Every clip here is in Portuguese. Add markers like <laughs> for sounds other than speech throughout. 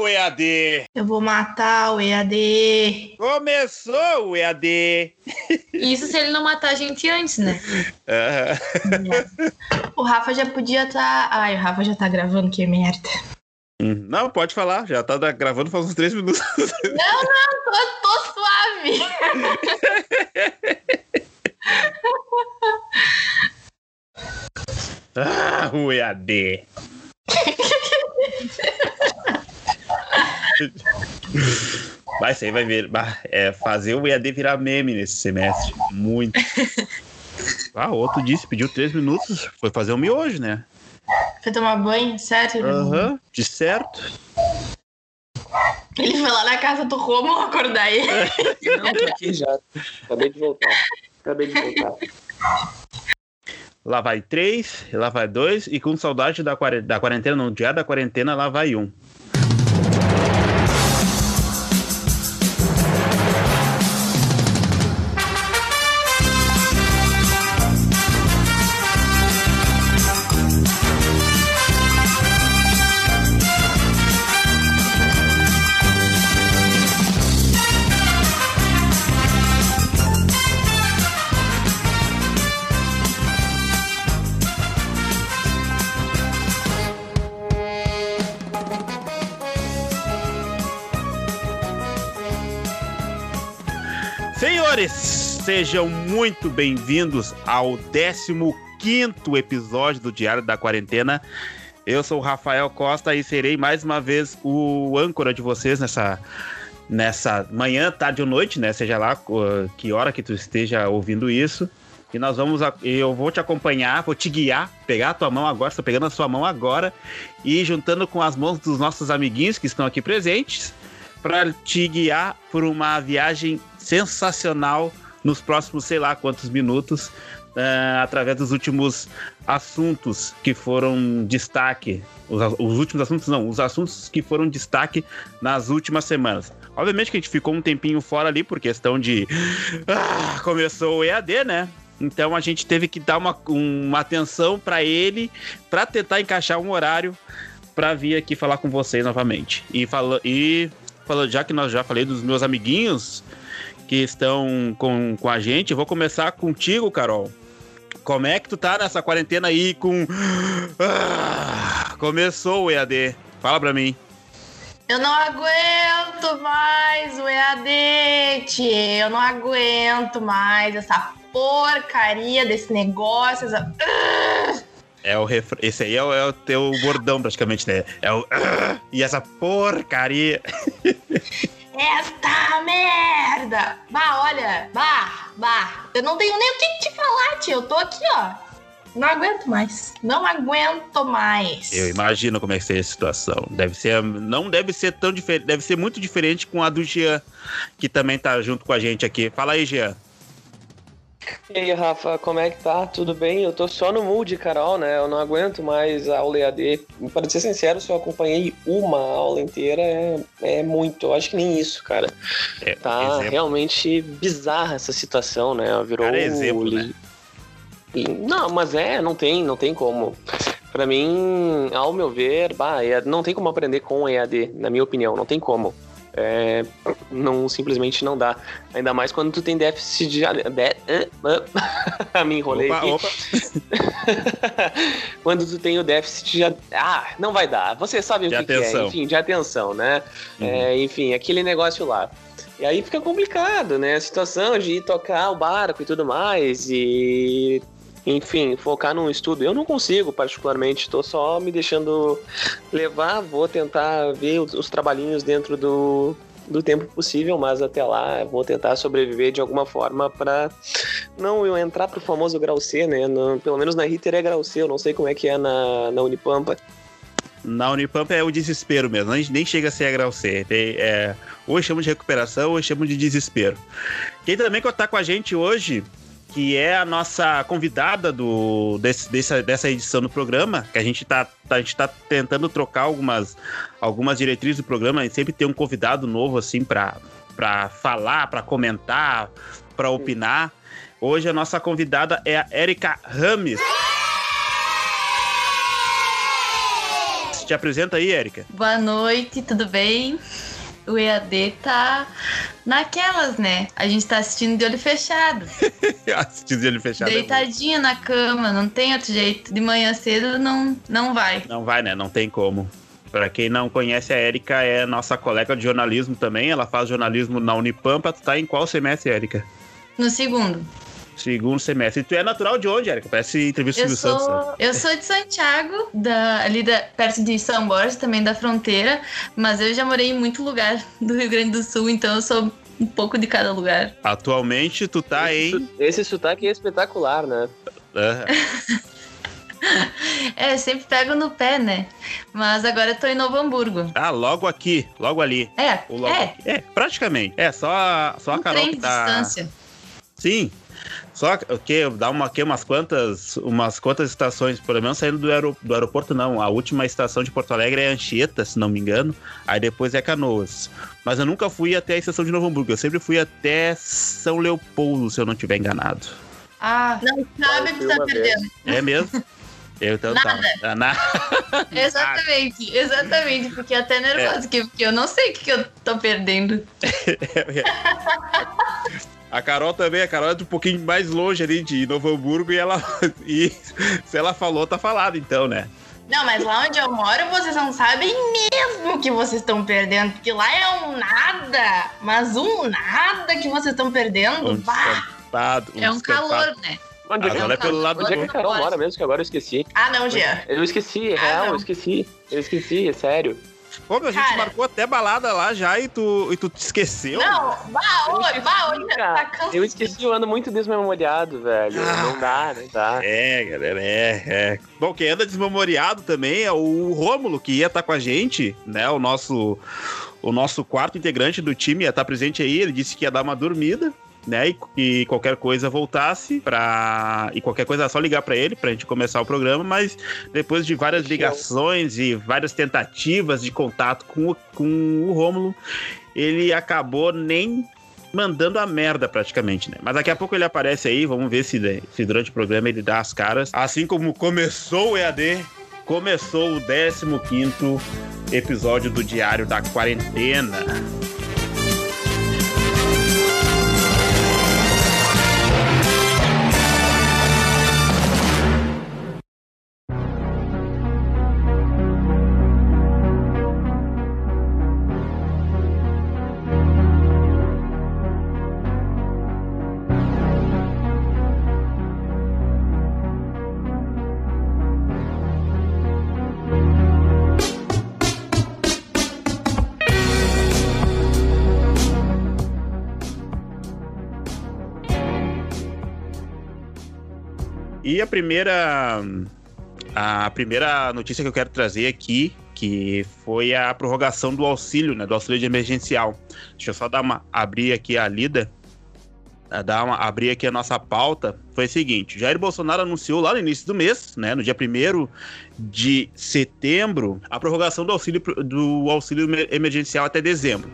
o EAD! Eu vou matar o EAD. Começou o EAD! Isso se ele não matar a gente antes, né? Uhum. O Rafa já podia estar. Tá... Ai, o Rafa já tá gravando, que merda. Hum, não, pode falar, já tá gravando faz uns três minutos. Não, não, tô, tô suave. <laughs> ah, o EAD. <laughs> Vai, isso aí vai ver. É, fazer o EAD virar meme nesse semestre. Muito. <laughs> Ah, outro disse, pediu três minutos. Foi fazer um miojo, né? Foi tomar banho, certo? Aham, uhum, de certo. Ele foi lá na casa do Romo acordar ele. <laughs> Não, tô aqui já. Acabei de voltar. Acabei de voltar. Lá vai três, lá vai dois, e com saudade da, quarentena, não, dia da quarentena, lá vai um. Sejam muito bem-vindos ao 15 episódio do Diário da Quarentena. Eu sou o Rafael Costa e serei mais uma vez o âncora de vocês nessa, nessa manhã, tarde ou noite, né? Seja lá que hora que tu esteja ouvindo isso. E nós vamos. Eu vou te acompanhar, vou te guiar, pegar a tua mão agora, estou pegando a sua mão agora, e juntando com as mãos dos nossos amiguinhos que estão aqui presentes, para te guiar por uma viagem sensacional nos próximos, sei lá quantos minutos, uh, através dos últimos assuntos que foram destaque. Os, os, últimos assuntos, não, os assuntos que foram destaque nas últimas semanas. Obviamente que a gente ficou um tempinho fora ali por questão de. Ah, começou o EAD, né? Então a gente teve que dar uma, uma atenção para ele, para tentar encaixar um horário para vir aqui falar com vocês novamente. E, fala, e fala, já que nós já falei dos meus amiguinhos, que estão com, com a gente. Vou começar contigo, Carol. Como é que tu tá nessa quarentena aí com. Ah, começou o EAD. Fala pra mim. Eu não aguento mais o EAD, tchê. Eu não aguento mais essa porcaria desse negócio. Essa... É o. Esse aí é o, é o, teu bordão, praticamente, né? É o. E essa porcaria. <laughs> Esta merda! Bah, olha, bah, bah. Eu não tenho nem o que te falar, tio. Eu tô aqui, ó. Não aguento mais. Não aguento mais. Eu imagino como é que seria a situação. Deve ser. Não deve ser tão diferente. Deve ser muito diferente com a do Jean, que também tá junto com a gente aqui. Fala aí, Jean. E aí, Rafa, como é que tá? Tudo bem? Eu tô só no mood, Carol, né? Eu não aguento mais a aula EAD. Para ser sincero, se eu acompanhei uma aula inteira, é, é muito. Eu acho que nem isso, cara. É, tá exemplo. realmente bizarra essa situação, né? Virou. Cara, é exemplo, né? Não, mas é, não tem, não tem como. Para mim, ao meu ver, bah, não tem como aprender com EAD, na minha opinião, não tem como é, não simplesmente não dá. Ainda mais quando tu tem déficit de. de <laughs> Me enrolei opa, aqui. Opa. <laughs> quando tu tem o déficit de. Ah, não vai dar. Você sabe de o que, que, é, enfim, de atenção, né? Uhum. É, enfim, aquele negócio lá. E aí fica complicado, né? A situação de ir tocar o barco e tudo mais. E enfim, focar num estudo. Eu não consigo, particularmente, estou só me deixando levar, vou tentar ver os, os trabalhinhos dentro do, do tempo possível, mas até lá vou tentar sobreviver de alguma forma para não eu entrar pro famoso grau C, né? No, pelo menos na Ritter é grau C, eu não sei como é que é na, na Unipampa. Na Unipampa é o desespero mesmo, nem chega a ser a grau C. É, ou chama de recuperação ou chama de desespero. Quem também está com a gente hoje que é a nossa convidada do, desse, dessa, dessa edição do programa, que a gente está tá, a gente tá tentando trocar algumas, algumas diretrizes do programa, gente sempre tem um convidado novo, assim, para falar, para comentar, para opinar. Hoje a nossa convidada é a Erika Rames. Te apresenta aí, Érica. Boa noite, tudo bem? O EAD tá naquelas, né? A gente tá assistindo de olho fechado. <laughs> assistindo de olho fechado. É Deitadinha é na cama, não tem outro jeito. De manhã cedo não, não vai. Não vai, né? Não tem como. Para quem não conhece, a Érica é nossa colega de jornalismo também. Ela faz jornalismo na Unipampa. Tu tá em qual semestre, Érica? No segundo. Segundo semestre. E tu é natural de onde, Érica? Parece entrevista do Silvio Santos. Né? Eu sou de Santiago, da, ali da, perto de São Borges, também da fronteira. Mas eu já morei em muito lugar do Rio Grande do Sul, então eu sou um pouco de cada lugar. Atualmente tu tá esse, em. Esse sotaque é espetacular, né? é, <laughs> sempre pego no pé, né? Mas agora eu tô em Novo Hamburgo. Ah, logo aqui, logo ali. É, logo é. Aqui. É, praticamente. É, só, só um a Carol trem que tá... distância. Sim, só que dá uma, que umas quantas, umas quantas estações, pelo menos saindo do, aer, do aeroporto, não. A última estação de Porto Alegre é Anchieta, se não me engano. Aí depois é Canoas. Mas eu nunca fui até a estação de Novo Hamburgo. Eu sempre fui até São Leopoldo, se eu não estiver enganado. Ah, não sabe que tá perdendo. É mesmo? Eu então Nada. Tá. Nada. <laughs> exatamente, exatamente, porque é até nervoso, é. porque eu não sei o que eu tô perdendo. <laughs> A Carol também, a Carol é um pouquinho mais longe ali de Novo Hamburgo e ela. <laughs> E se ela falou, tá falado, então, né? Não, mas lá onde eu moro, vocês não sabem mesmo que vocês estão perdendo, porque lá é um nada, mas um nada que vocês estão perdendo. Um descampado, um é um calor, né? Onde, é, é pelo lado onde é que a Carol mora mesmo, que agora eu esqueci? Ah, não, Jean. Eu esqueci, é ah, real, não. eu esqueci. Eu esqueci, é sério. Pô, a gente marcou até balada lá já e tu, e tu te esqueceu? Não, bah, oi, bah, oi, tá Eu esqueci, eu ando muito desmemoriado, velho. Ah, não dá, não dá. É, galera, é, é. Bom, quem anda desmemoriado também é o Rômulo, que ia estar tá com a gente, né? O nosso, o nosso quarto integrante do time ia estar tá presente aí. Ele disse que ia dar uma dormida né? E, e, qualquer coisa voltasse para e qualquer coisa é só ligar para ele para a gente começar o programa, mas depois de várias ligações e várias tentativas de contato com o, com o Rômulo, ele acabou nem mandando a merda praticamente, né? Mas daqui a pouco ele aparece aí, vamos ver se, se durante o programa ele dá as caras. Assim como começou o EAD, começou o 15 episódio do Diário da Quarentena. E a primeira a primeira notícia que eu quero trazer aqui, que foi a prorrogação do auxílio, né, do auxílio de emergencial. Deixa eu só dar uma abrir aqui a lida, dar uma, abrir aqui a nossa pauta. Foi o seguinte: Jair Bolsonaro anunciou lá no início do mês, né, no dia 1 de setembro, a prorrogação do auxílio do auxílio emergencial até dezembro.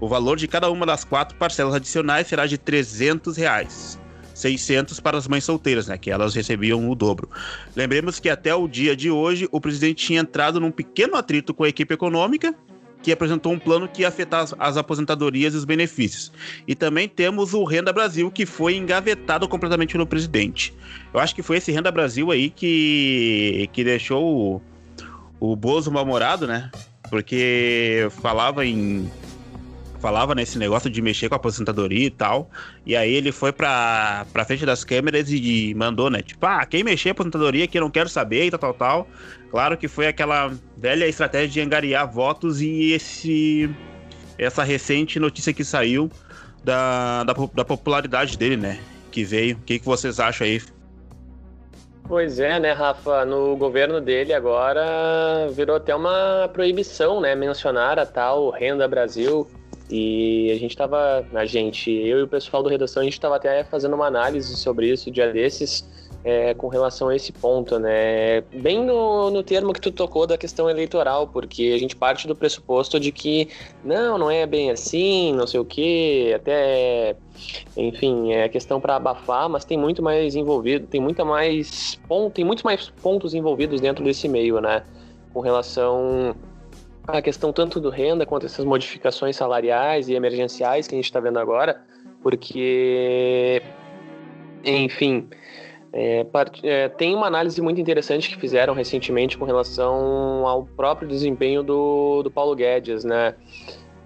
O valor de cada uma das quatro parcelas adicionais será de 300 reais. 600 para as mães solteiras, né, que elas recebiam o dobro. Lembremos que até o dia de hoje o presidente tinha entrado num pequeno atrito com a equipe econômica que apresentou um plano que ia afetar as, as, aposentadorias e os benefícios. E também temos o Renda Brasil, que foi engavetado completamente pelo presidente. Eu acho que foi esse Renda Brasil aí que, que deixou o, o Bozo mal-humorado, né? Porque falava em falava nesse negócio de mexer com a aposentadoria e tal. E aí ele foi pra, pra frente das câmeras e mandou, né? Tipo, ah, quem mexer a aposentadoria que eu não quero saber e tal, tal, tal. Claro que foi aquela velha estratégia de angariar votos e esse essa recente notícia que saiu da, da, da popularidade dele, né? Que veio. O que, que vocês acham aí? Pois é, né, Rafa? No governo dele agora virou até uma proibição, né? Mencionar a tal Renda Brasil, e a gente estava, a gente, eu e o pessoal do redação, a gente estava até fazendo uma análise sobre isso dia desses, é, com relação a esse ponto, né? Bem no, no termo que tu tocou da questão eleitoral, porque a gente parte do pressuposto de que não, não é bem assim, não sei o quê, até, enfim, é questão para abafar, mas tem muito mais envolvido, tem muita mais ponto, tem muitos mais pontos envolvidos dentro desse meio, né? com relação à questão tanto do renda quanto essas modificações salariais e emergenciais que a gente está vendo agora, porque, enfim, é, é, tem uma análise muito interessante que fizeram recentemente com relação ao próprio desempenho do, do Paulo Guedes, né?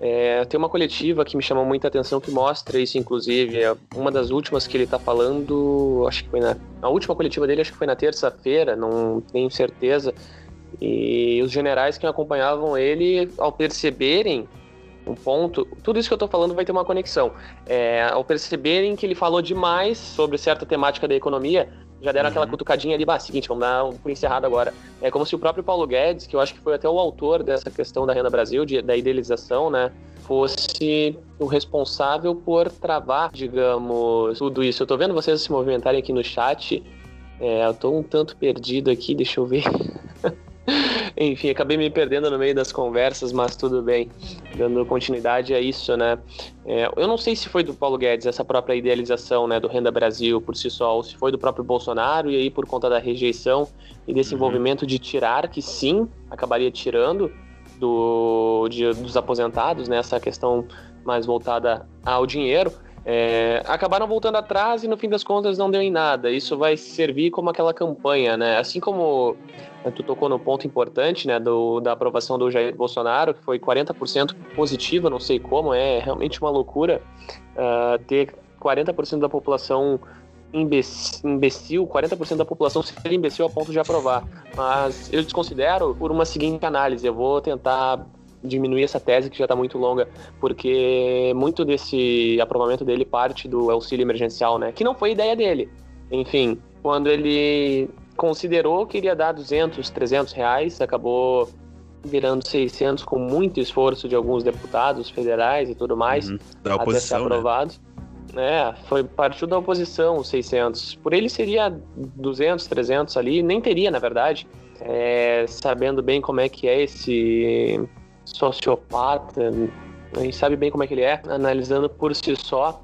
É, tem uma coletiva que me chamou muita atenção que mostra isso, inclusive. É uma das últimas que ele está falando, acho que foi na. A última coletiva dele, acho que foi na terça-feira, não tenho certeza. E os generais que acompanhavam ele, ao perceberem um ponto, tudo isso que eu estou falando vai ter uma conexão. É, ao perceberem que ele falou demais sobre certa temática da economia, já deram uhum. aquela cutucadinha ali, bah, seguinte, vamos dar um por encerrado agora. É como se o próprio Paulo Guedes, que eu acho que foi até o autor dessa questão da Renda Brasil, de, da idealização, né, fosse o responsável por travar, digamos, tudo isso. Eu tô vendo vocês se movimentarem aqui no chat, é, eu tô um tanto perdido aqui, deixa eu ver. <laughs> Enfim, acabei me perdendo no meio das conversas, mas tudo bem. Dando continuidade a isso, né? É, eu não sei se foi do Paulo Guedes essa própria idealização né, do Renda Brasil por si só, ou se foi do próprio Bolsonaro, e aí por conta da rejeição e desse uhum. envolvimento de tirar, que sim, acabaria tirando do, de, dos aposentados, né? Essa questão mais voltada ao dinheiro. É, acabaram voltando atrás e no fim das contas não deu em nada. Isso vai servir como aquela campanha, né? Assim como né, tu tocou no ponto importante, né, do, da aprovação do Jair Bolsonaro, que foi 40% positiva, não sei como, é realmente uma loucura uh, ter 40% da população imbecil, 40% da população ser imbecil a ponto de aprovar. Mas eu desconsidero por uma seguinte análise. Eu vou tentar diminuir essa tese que já está muito longa, porque muito desse aprovamento dele parte do auxílio emergencial, né? Que não foi ideia dele. Enfim, quando ele considerou que iria dar 200, 300 reais, acabou virando 600 com muito esforço de alguns deputados federais e tudo mais, uhum. da até ser né? aprovado. Né? É, foi partiu da oposição os 600. Por ele seria 200, 300 ali, nem teria na verdade. É, sabendo bem como é que é esse sociopata, a gente sabe bem como é que ele é, analisando por si só.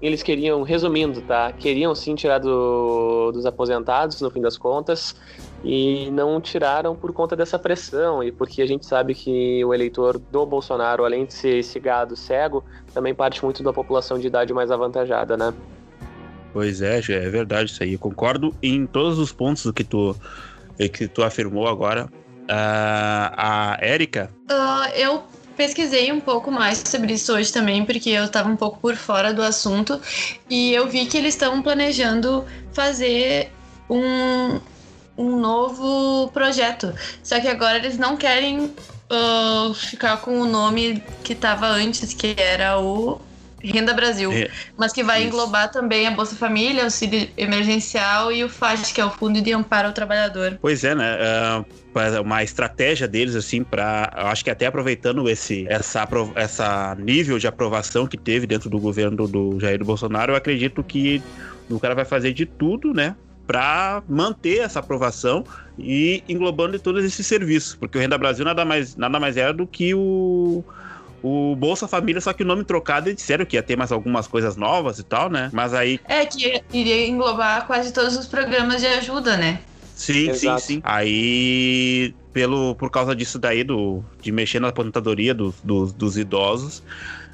Eles queriam, resumindo, tá? Queriam sim tirar do, dos aposentados, no fim das contas, e não tiraram por conta dessa pressão e porque a gente sabe que o eleitor do Bolsonaro, além de ser esse gado cego, também parte muito da população de idade mais avantajada, né? Pois é, é verdade isso aí. Eu concordo em todos os pontos do que tu, que tu afirmou agora. Uh, a Érica? Uh, eu pesquisei um pouco mais sobre isso hoje também, porque eu estava um pouco por fora do assunto. E eu vi que eles estão planejando fazer um, um novo projeto. Só que agora eles não querem uh, ficar com o nome que estava antes, que era o Renda Brasil, é, mas que vai isso. englobar também a Bolsa Família, o auxílio emergencial e o FAT, que é o Fundo de Amparo ao Trabalhador. Pois é, né? Uh, uma estratégia deles, assim, para. Acho que até aproveitando esse essa, essa nível de aprovação que teve dentro do governo do Jair Bolsonaro, eu acredito que o cara vai fazer de tudo, né? para manter essa aprovação e englobando todos esses serviços, porque o Renda Brasil nada mais, nada mais é do que o, o Bolsa Família, só que o nome trocado, eles disseram que ia ter mais algumas coisas novas e tal, né? Mas aí. É, que iria englobar quase todos os programas de ajuda, né? Sim, Exato. sim, sim. Aí, pelo, por causa disso daí, do, de mexer na aposentadoria do, do, dos idosos,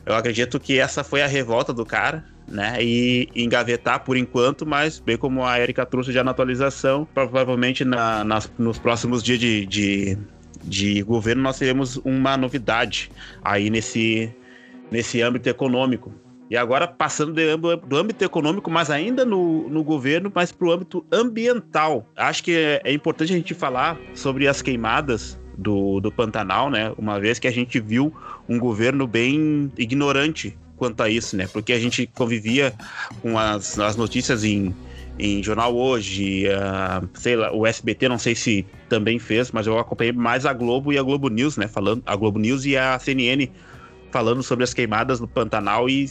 eu acredito que essa foi a revolta do cara, né? E engavetar por enquanto, mas bem como a Erika trouxe já na atualização, provavelmente na, nas, nos próximos dias de, de de governo, nós teremos uma novidade aí nesse, nesse âmbito econômico. E agora, passando do, do âmbito econômico, mas ainda no, no governo, mas para o âmbito ambiental. Acho que é, é, importante a gente falar sobre as queimadas do, do Pantanal, né? Uma vez que a gente viu um governo bem ignorante quanto a isso, né? Porque a gente convivia com as, as notícias em em jornal hoje, uh, sei lá, o SBT não sei se também fez, mas eu acompanhei mais a Globo e a Globo News, né? Falando, a Globo News e a CNN falando sobre as queimadas no Pantanal e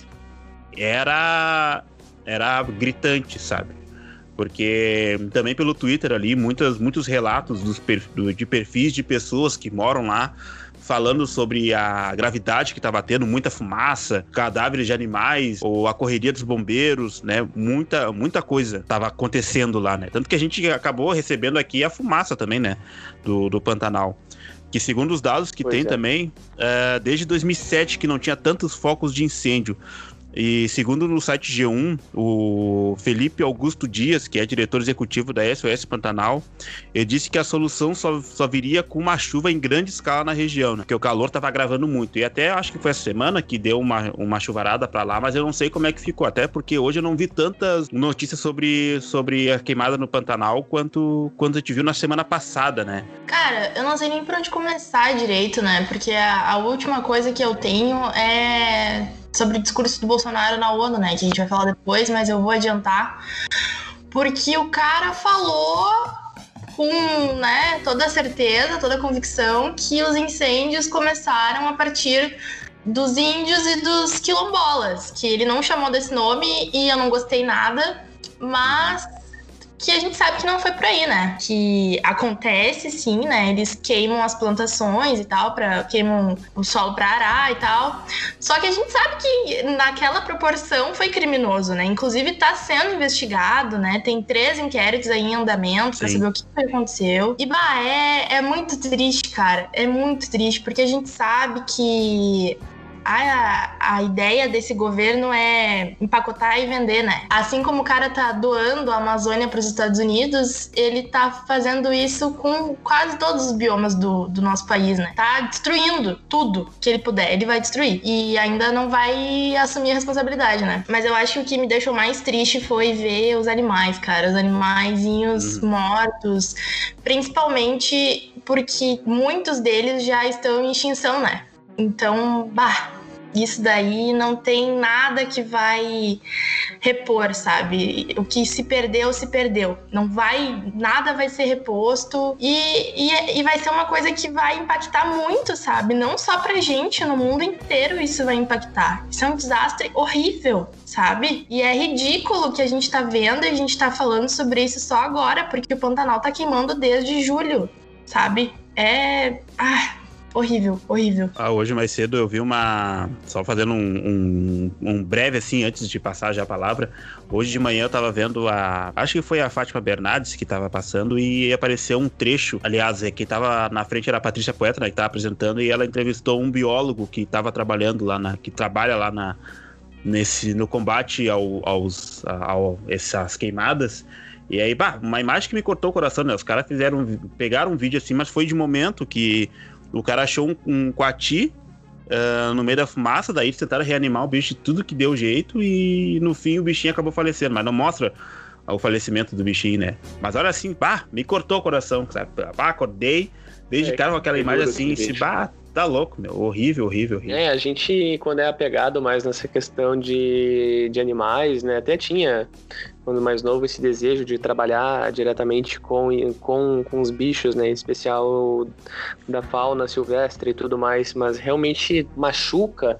era era gritante, sabe? Porque também pelo Twitter ali, muitas, muitos relatos dos, de perfis de pessoas que moram lá falando sobre a gravidade que estava tendo, muita fumaça, cadáveres de animais, ou a correria dos bombeiros, né? Muita, muita coisa estava acontecendo lá, né? Tanto que a gente acabou recebendo aqui a fumaça também, né? Do, do Pantanal que segundo os dados que pois tem é. também, é, desde 2007 que não tinha tantos focos de incêndio. E segundo no site G1, o Felipe Augusto Dias, que é diretor executivo da SOS Pantanal, ele disse que a solução só, só viria com uma chuva em grande escala na região, né? Porque o calor estava agravando muito. E até acho que foi essa semana que deu uma, uma chuvarada para lá, mas eu não sei como é que ficou. Até porque hoje eu não vi tantas notícias sobre, sobre a queimada no Pantanal quanto quando a gente viu na semana passada, né? Cara, eu não sei nem por onde começar direito, né? Porque a, a última coisa que eu tenho é sobre o discurso do Bolsonaro na ONU, né? Que a gente vai falar depois, mas eu vou adiantar. Porque o cara falou com né, toda certeza, toda convicção que os incêndios começaram a partir dos índios e dos quilombolas, que ele não chamou desse nome e eu não gostei nada, mas que a gente sabe que não foi por aí, né? Que acontece sim, né? Eles queimam as plantações e tal, para queimam o solo para arar e tal. Só que a gente sabe que naquela proporção foi criminoso, né? Inclusive tá sendo investigado, né? Tem três inquéritos aí em andamento para saber o que aconteceu. E bah, é, é muito triste, cara. É muito triste, porque a gente sabe que a, a ideia desse governo é empacotar e vender, né? Assim como o cara tá doando a Amazônia para os Estados Unidos, ele tá fazendo isso com quase todos os biomas do, do nosso país, né? Tá destruindo tudo que ele puder, ele vai destruir. E ainda não vai assumir a responsabilidade, né? Mas eu acho que o que me deixou mais triste foi ver os animais, cara, os animaizinhos uhum. mortos, principalmente porque muitos deles já estão em extinção, né? Então, bah, isso daí não tem nada que vai repor, sabe? O que se perdeu, se perdeu. Não vai, nada vai ser reposto e, e, e, vai ser uma coisa que vai impactar muito, sabe? Não só pra gente, no mundo inteiro isso vai impactar. Isso é um desastre horrível, sabe? E é ridículo que a gente tá vendo e a gente tá falando sobre isso só agora, porque o Pantanal tá queimando desde julho, sabe? É. Ah, horrível, horrível. Ah, hoje mais cedo eu vi uma. Só fazendo um, um, um, breve assim, antes de passar já a palavra. Hoje de manhã eu tava vendo a. Acho que foi a Fátima Bernardes que tava passando e apareceu um trecho. Aliás, é que tava na frente era a Patrícia Poeta, né, que tava apresentando, e ela entrevistou um biólogo que tava trabalhando lá na. que trabalha lá na. Nesse, no combate ao, aos ao, essas queimadas. E aí, bah, uma imagem que me cortou o coração, né? Os caras fizeram, pegaram um vídeo assim, mas foi de momento que o cara achou um, um coati uh, no meio da fumaça, daí eles tentaram reanimar o bicho de tudo que deu jeito e no fim o bichinho acabou falecendo, mas não mostra o falecimento do bichinho, né? Mas olha assim, pá, me cortou o coração, sabe? Pá, acordei, desde é, cara com aquela imagem assim, se pá, tá louco, meu. Horrível, horrível, horrível. É, a gente, quando é apegado mais nessa questão de, de animais, né? Até tinha quando mais novo, esse desejo de trabalhar diretamente com, com, com os bichos, né? Em especial da fauna silvestre e tudo mais, mas realmente machuca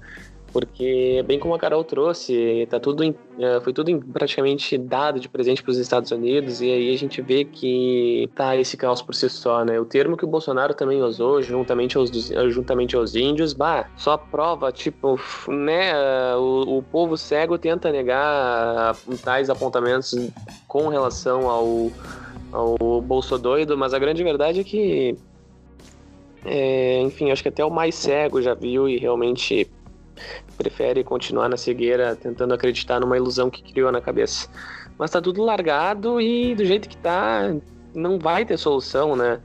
porque bem como a Carol trouxe, tá tudo em, é, foi tudo praticamente dado de presente para os Estados Unidos e aí a gente vê que tá esse caos por si só, né? O termo que o Bolsonaro também usou, juntamente aos, juntamente aos índios, bah, só prova, tipo, né? O, o povo cego tenta negar tais apontamentos com relação ao, ao bolso doido, mas a grande verdade é que é, enfim, acho que até o mais cego já viu e realmente prefere continuar na cegueira tentando acreditar numa ilusão que criou na cabeça. Mas tá tudo largado e do jeito que tá, não vai ter solução, né?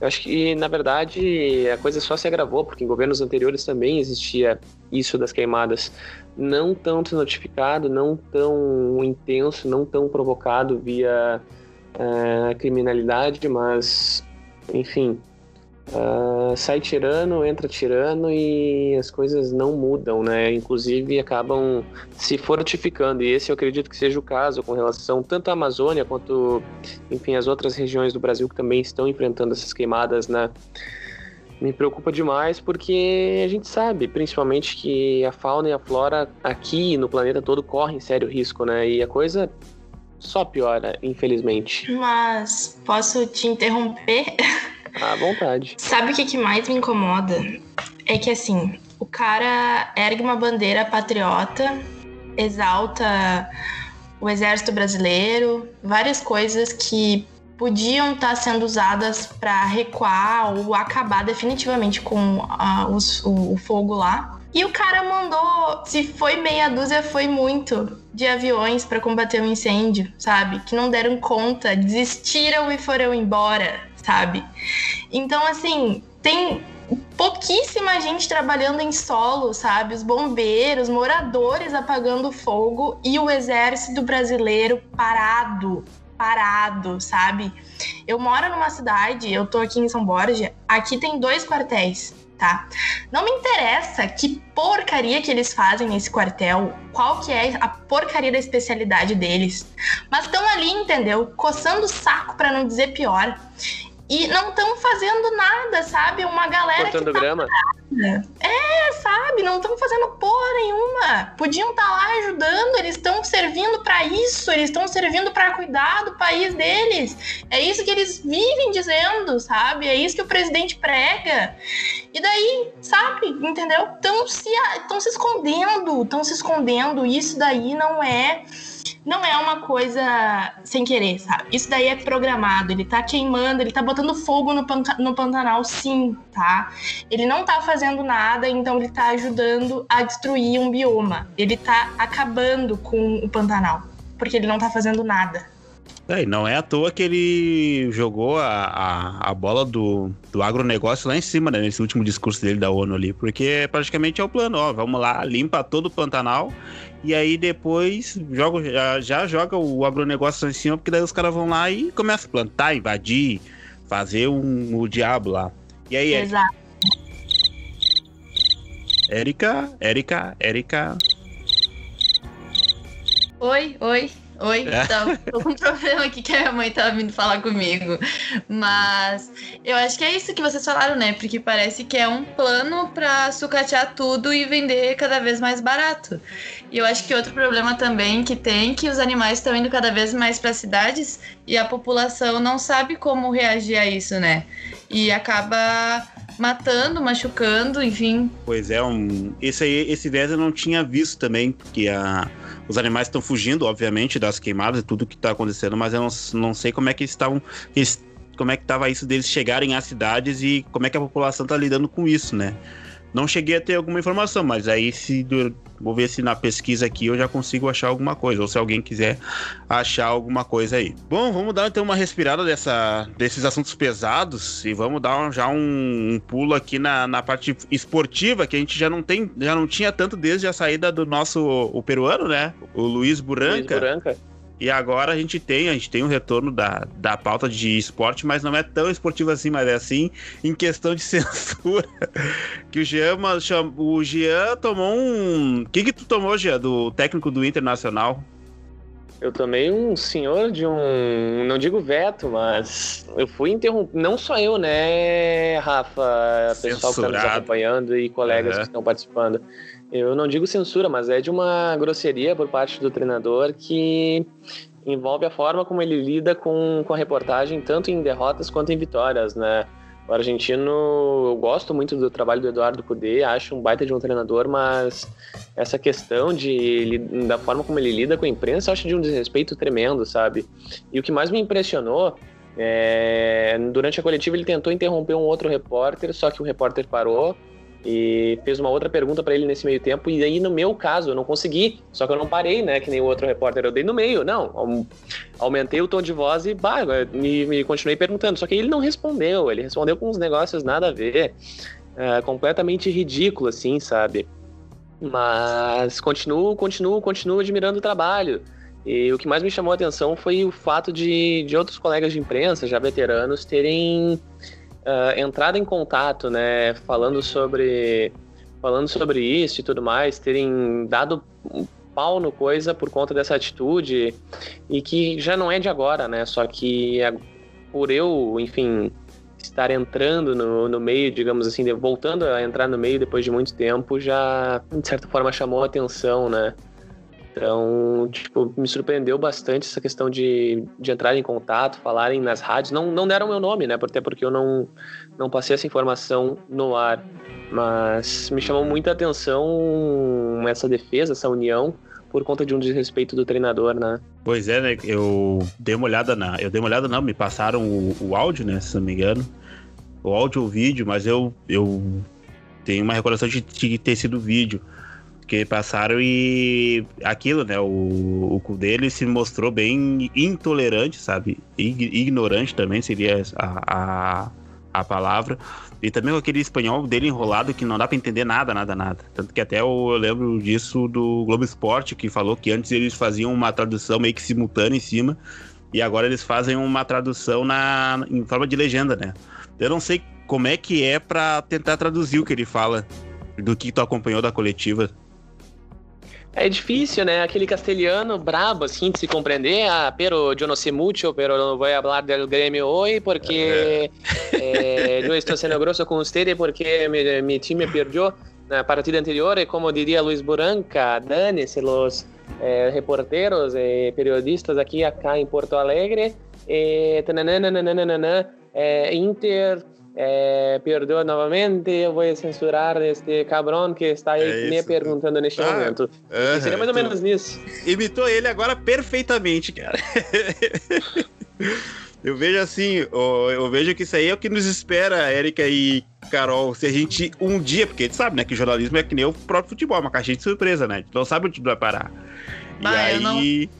Eu acho que, na verdade, a coisa só se agravou, porque em governos anteriores também existia isso das queimadas. Não tanto notificado, não tão intenso, não tão provocado via uh, criminalidade, mas, enfim, Uh, sai tirando, entra tirando e as coisas não mudam, né? Inclusive acabam se fortificando. E esse eu acredito que seja o caso com relação tanto à Amazônia quanto, enfim, as outras regiões do Brasil que também estão enfrentando essas queimadas, né? Me preocupa demais porque a gente sabe, principalmente, que a fauna e a flora aqui no planeta todo correm sério risco, né? E a coisa só piora, infelizmente. Mas posso te interromper? <laughs> À vontade. Sabe o que, que mais me incomoda? É que assim, o cara ergue uma bandeira patriota, exalta o exército brasileiro, várias coisas que podiam estar tá sendo usadas para recuar ou acabar definitivamente com a, os, o, o fogo lá. E o cara mandou, se foi meia dúzia, foi muito, de aviões para combater o um incêndio, sabe? Que não deram conta, desistiram e foram embora, sabe? Então, assim, tem pouquíssima gente trabalhando em solo, sabe? Os bombeiros, moradores apagando fogo e o exército brasileiro parado, parado, sabe? Eu moro numa cidade, eu tô aqui em São Borja, aqui tem dois quartéis, tá? Não me interessa que porcaria que eles fazem nesse quartel, qual que é a porcaria da especialidade deles, mas estão ali, entendeu? Coçando o saco para não dizer pior. E não estão fazendo nada, sabe? Uma galera Cortando que tá grama. Parada. É, sabe? Não estão fazendo porra nenhuma. Podiam estar tá lá ajudando, eles estão servindo para isso, eles estão servindo para cuidar do país deles. É isso que eles vivem dizendo, sabe? É isso que o presidente prega. E daí, sabe? Entendeu? Estão se, se escondendo, estão se escondendo. Isso daí não é não é uma coisa sem querer, sabe? Isso daí é programado, ele tá queimando, ele tá botando fogo no, no Pantanal, sim, tá? Ele não tá fazendo nada, então ele tá ajudando a destruir um bioma. Ele tá acabando com o Pantanal, porque ele não tá fazendo nada. É, e não é à toa que ele jogou a, a, a, bola do, do agronegócio lá em cima, né? Nesse último discurso dele da ONU ali. Porque praticamente é o plano, ó. Vamos lá, limpa todo o Pantanal e aí depois joga, já, já joga o agronegócio em cima, porque daí os caras vão lá e começam a plantar, invadir, fazer um, o diabo lá. E aí, Exato. Érica, Érica, Érica. Oi, oi. Oi, é. então, <laughs> tô com um problema aqui que a minha mãe tava vindo falar comigo. Mas eu acho que é isso que vocês falaram, né? Porque parece que é um plano para sucatear tudo e vender cada vez mais barato. E eu acho que outro problema também que tem que os animais estão indo cada vez mais para cidades e a população não sabe como reagir a isso, né? E acaba matando, machucando, enfim. Pois é, um, esse aí, esse eu não tinha visto também, porque a, os animais estão fugindo, obviamente, das queimadas e tudo que está acontecendo, mas eu não, não sei como é que estavam. como é que estava isso deles chegarem às cidades e como é que a população está lidando com isso, né? Não cheguei a ter alguma informação, mas aí se vou ver se na pesquisa aqui eu já consigo achar alguma coisa, ou se alguém quiser achar alguma coisa aí. Bom, vamos dar então uma respirada dessa, desses assuntos pesados e vamos dar já um, um pulo aqui na, na parte esportiva que a gente já não tem, já não tinha tanto desde a saída do nosso o peruano, né? O Luiz Buranca. Luiz Buranca. E agora a gente tem, a gente tem um retorno da, da pauta de esporte, mas não é tão esportivo assim, mas é assim em questão de <laughs> censura. que o Jean, o Jean tomou um. O que que tu tomou, Jean, do técnico do Internacional? Eu tomei um senhor de um, não digo veto, mas eu fui interrompido. Não só eu, né, Rafa? Pessoal Censurado. que está nos acompanhando e colegas uhum. que estão participando. Eu não digo censura, mas é de uma grosseria por parte do treinador que envolve a forma como ele lida com, com a reportagem, tanto em derrotas quanto em vitórias, né? O argentino, eu gosto muito do trabalho do Eduardo Cudê, acho um baita de um treinador, mas essa questão de da forma como ele lida com a imprensa, acho de um desrespeito tremendo, sabe? E o que mais me impressionou é, durante a coletiva ele tentou interromper um outro repórter, só que o repórter parou e fez uma outra pergunta para ele nesse meio tempo. E aí, no meu caso, eu não consegui, só que eu não parei, né? Que nem o outro repórter, eu dei no meio. Não, aumentei o tom de voz e bah, me, me continuei perguntando. Só que ele não respondeu, ele respondeu com uns negócios nada a ver, é, completamente ridículo, assim, sabe? Mas continuo, continuo, continuo admirando o trabalho. E o que mais me chamou a atenção foi o fato de, de outros colegas de imprensa, já veteranos, terem uh, entrada em contato, né, falando sobre falando sobre isso e tudo mais, terem dado pau no coisa por conta dessa atitude e que já não é de agora, né? Só que por eu, enfim, estar entrando no, no meio, digamos assim, voltando a entrar no meio depois de muito tempo, já de certa forma chamou a atenção, né? Então, tipo, me surpreendeu bastante essa questão de, de entrar em contato, falarem nas rádios. Não, não deram meu nome, né? Até porque eu não, não passei essa informação no ar. Mas me chamou muita atenção essa defesa, essa união, por conta de um desrespeito do treinador, né? Pois é, né? Eu dei uma olhada na. Eu dei uma olhada, não, me passaram o, o áudio, né? Se não me engano. O áudio ou o vídeo, mas eu, eu tenho uma recordação de, de ter sido vídeo que passaram e aquilo, né? O, o dele se mostrou bem intolerante, sabe? Ignorante também seria a, a, a palavra. E também com aquele espanhol dele enrolado que não dá para entender nada, nada, nada. Tanto que até eu, eu, lembro disso do Globo Esporte, que falou que antes eles faziam uma tradução meio que simultânea em cima, e agora eles fazem uma tradução na, em forma de legenda, né? Eu não sei como é que é para tentar traduzir o que ele fala, do que tu acompanhou da coletiva. É difícil, né? Aquele castelhano brabo, assim, de se compreender. Ah, pero yo no sé mucho, pero no voy a hablar del gremio hoy porque eh, yo estoy siendo grosso con ustedes porque mi, mi time perdió na partida anterior e como diria Luiz Buranca, dane-se los eh, reporteros e periodistas aqui acá em Porto Alegre. Eh, Inter é, perdoa novamente, eu vou censurar este cabrão que está aí é me perguntando neste ah, momento. Uh -huh, seria mais ou menos nisso. Imitou ele agora perfeitamente, cara. <laughs> eu vejo assim, eu vejo que isso aí é o que nos espera, Érica e Carol, se a gente um dia, porque a gente sabe, né, que jornalismo é que nem o próprio futebol, uma caixinha de surpresa, né? A gente não sabe onde vai parar. Bah, e aí.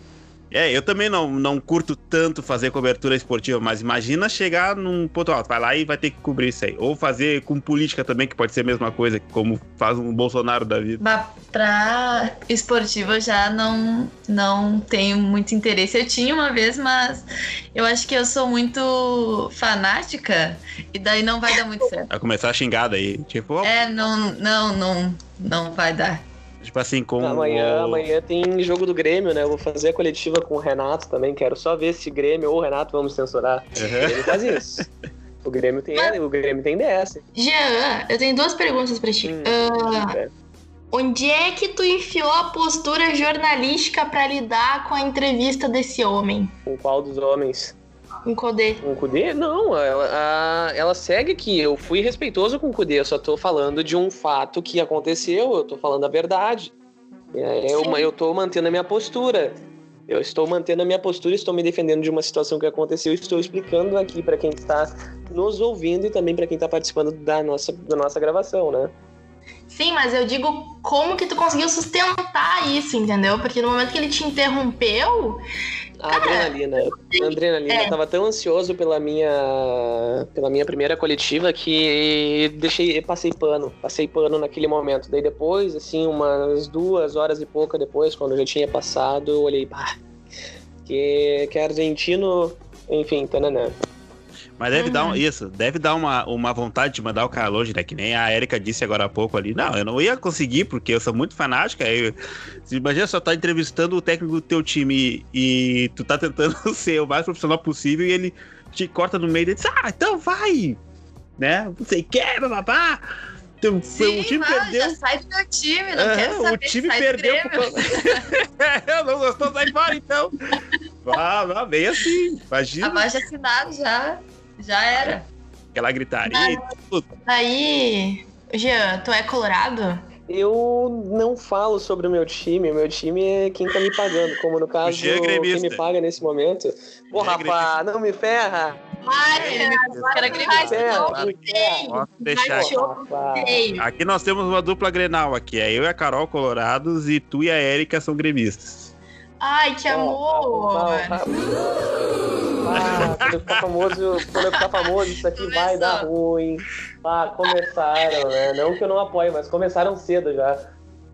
É, eu também não, não curto tanto fazer cobertura esportiva, mas imagina chegar num ponto alto, vai lá e vai ter que cobrir isso aí. Ou fazer com política também, que pode ser a mesma coisa, como faz um Bolsonaro da vida. Mas pra esportiva eu já não, não tenho muito interesse. Eu tinha uma vez, mas eu acho que eu sou muito fanática e daí não vai dar muito certo. Vai começar a xingar daí, tipo... É, não, não, não, não vai dar. Tipo assim, com. Amanhã, o... amanhã tem jogo do Grêmio, né? Eu vou fazer a coletiva com o Renato também. Quero só ver se Grêmio ou Renato vamos censurar. Uhum. Ele faz isso. O Grêmio tem, o Grêmio tem DS. Jean, eu tenho duas perguntas pra ti. Hum, uh, é. Onde é que tu enfiou a postura jornalística para lidar com a entrevista desse homem? Com qual dos homens? Um Kudê. Um Kudê? Não, ela, a, ela segue que eu fui respeitoso com o Kudê, eu só tô falando de um fato que aconteceu, eu tô falando a verdade. É, eu, eu tô mantendo a minha postura. Eu estou mantendo a minha postura, estou me defendendo de uma situação que aconteceu, estou explicando aqui para quem está nos ouvindo e também para quem está participando da nossa, da nossa gravação, né? Sim, mas eu digo como que tu conseguiu sustentar isso, entendeu? Porque no momento que ele te interrompeu, a adrenalina. A adrenalina. É. Eu tava tão ansioso pela minha, pela minha primeira coletiva que deixei, passei pano. Passei pano naquele momento. Daí depois, assim, umas duas horas e pouca depois, quando eu já tinha passado, eu olhei, pá, que, que argentino, enfim, tananã. Mas deve uhum. dar um, isso, deve dar uma, uma vontade de mandar o cara longe, né? Que nem a Erika disse agora há pouco ali. Não, eu não ia conseguir, porque eu sou muito fanática. Aí, imagina só tá entrevistando o técnico do teu time e, tu tá tentando <laughs> ser o mais profissional possível e ele te corta no meio e diz, ah, então vai! Né? Você quer, babá! Então, Sim, o time mano, perdeu. Já sai do teu time, não uhum, quero saber. O time perdeu. Por... <laughs> não gostou, sai fora então. <laughs> Vá, bem assim. Imagina. Abaixo assinado já. Já era. Aquela gritaria e tudo. Aí, Jean, tu é colorado? Eu não falo sobre o meu time, o meu time é quem tá me pagando, como no caso, é quem me paga nesse momento. Pô, é rapaz, não me ferra! Ai, aqui. aqui nós temos uma dupla Grenal aqui. É eu e a Carol Colorados e tu e a Érica são gremistas. Ai, que amor! Ah, quando eu ficar famoso, quando eu ficar famoso, isso aqui Começou. vai dar ruim. Ah, começaram, né? Não que eu não apoie, mas começaram cedo já.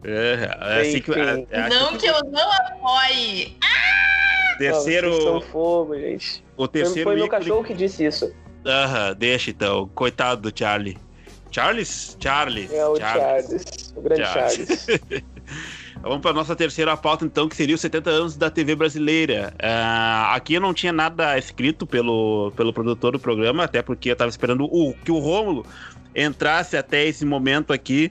É, é assim que, é, é, não que eu não apoie. Ah! Terceiro. Fogo, gente. O terceiro. Foi meu cachorro que disse isso. Aham, deixa então. Coitado do Charlie. Charles? Charles. É o Charles. Charles o grande Charles. Charles. <laughs> Vamos para nossa terceira pauta, então, que seria os 70 anos da TV brasileira. Uh, aqui eu não tinha nada escrito pelo, pelo produtor do programa, até porque eu estava esperando o, que o Rômulo entrasse até esse momento aqui.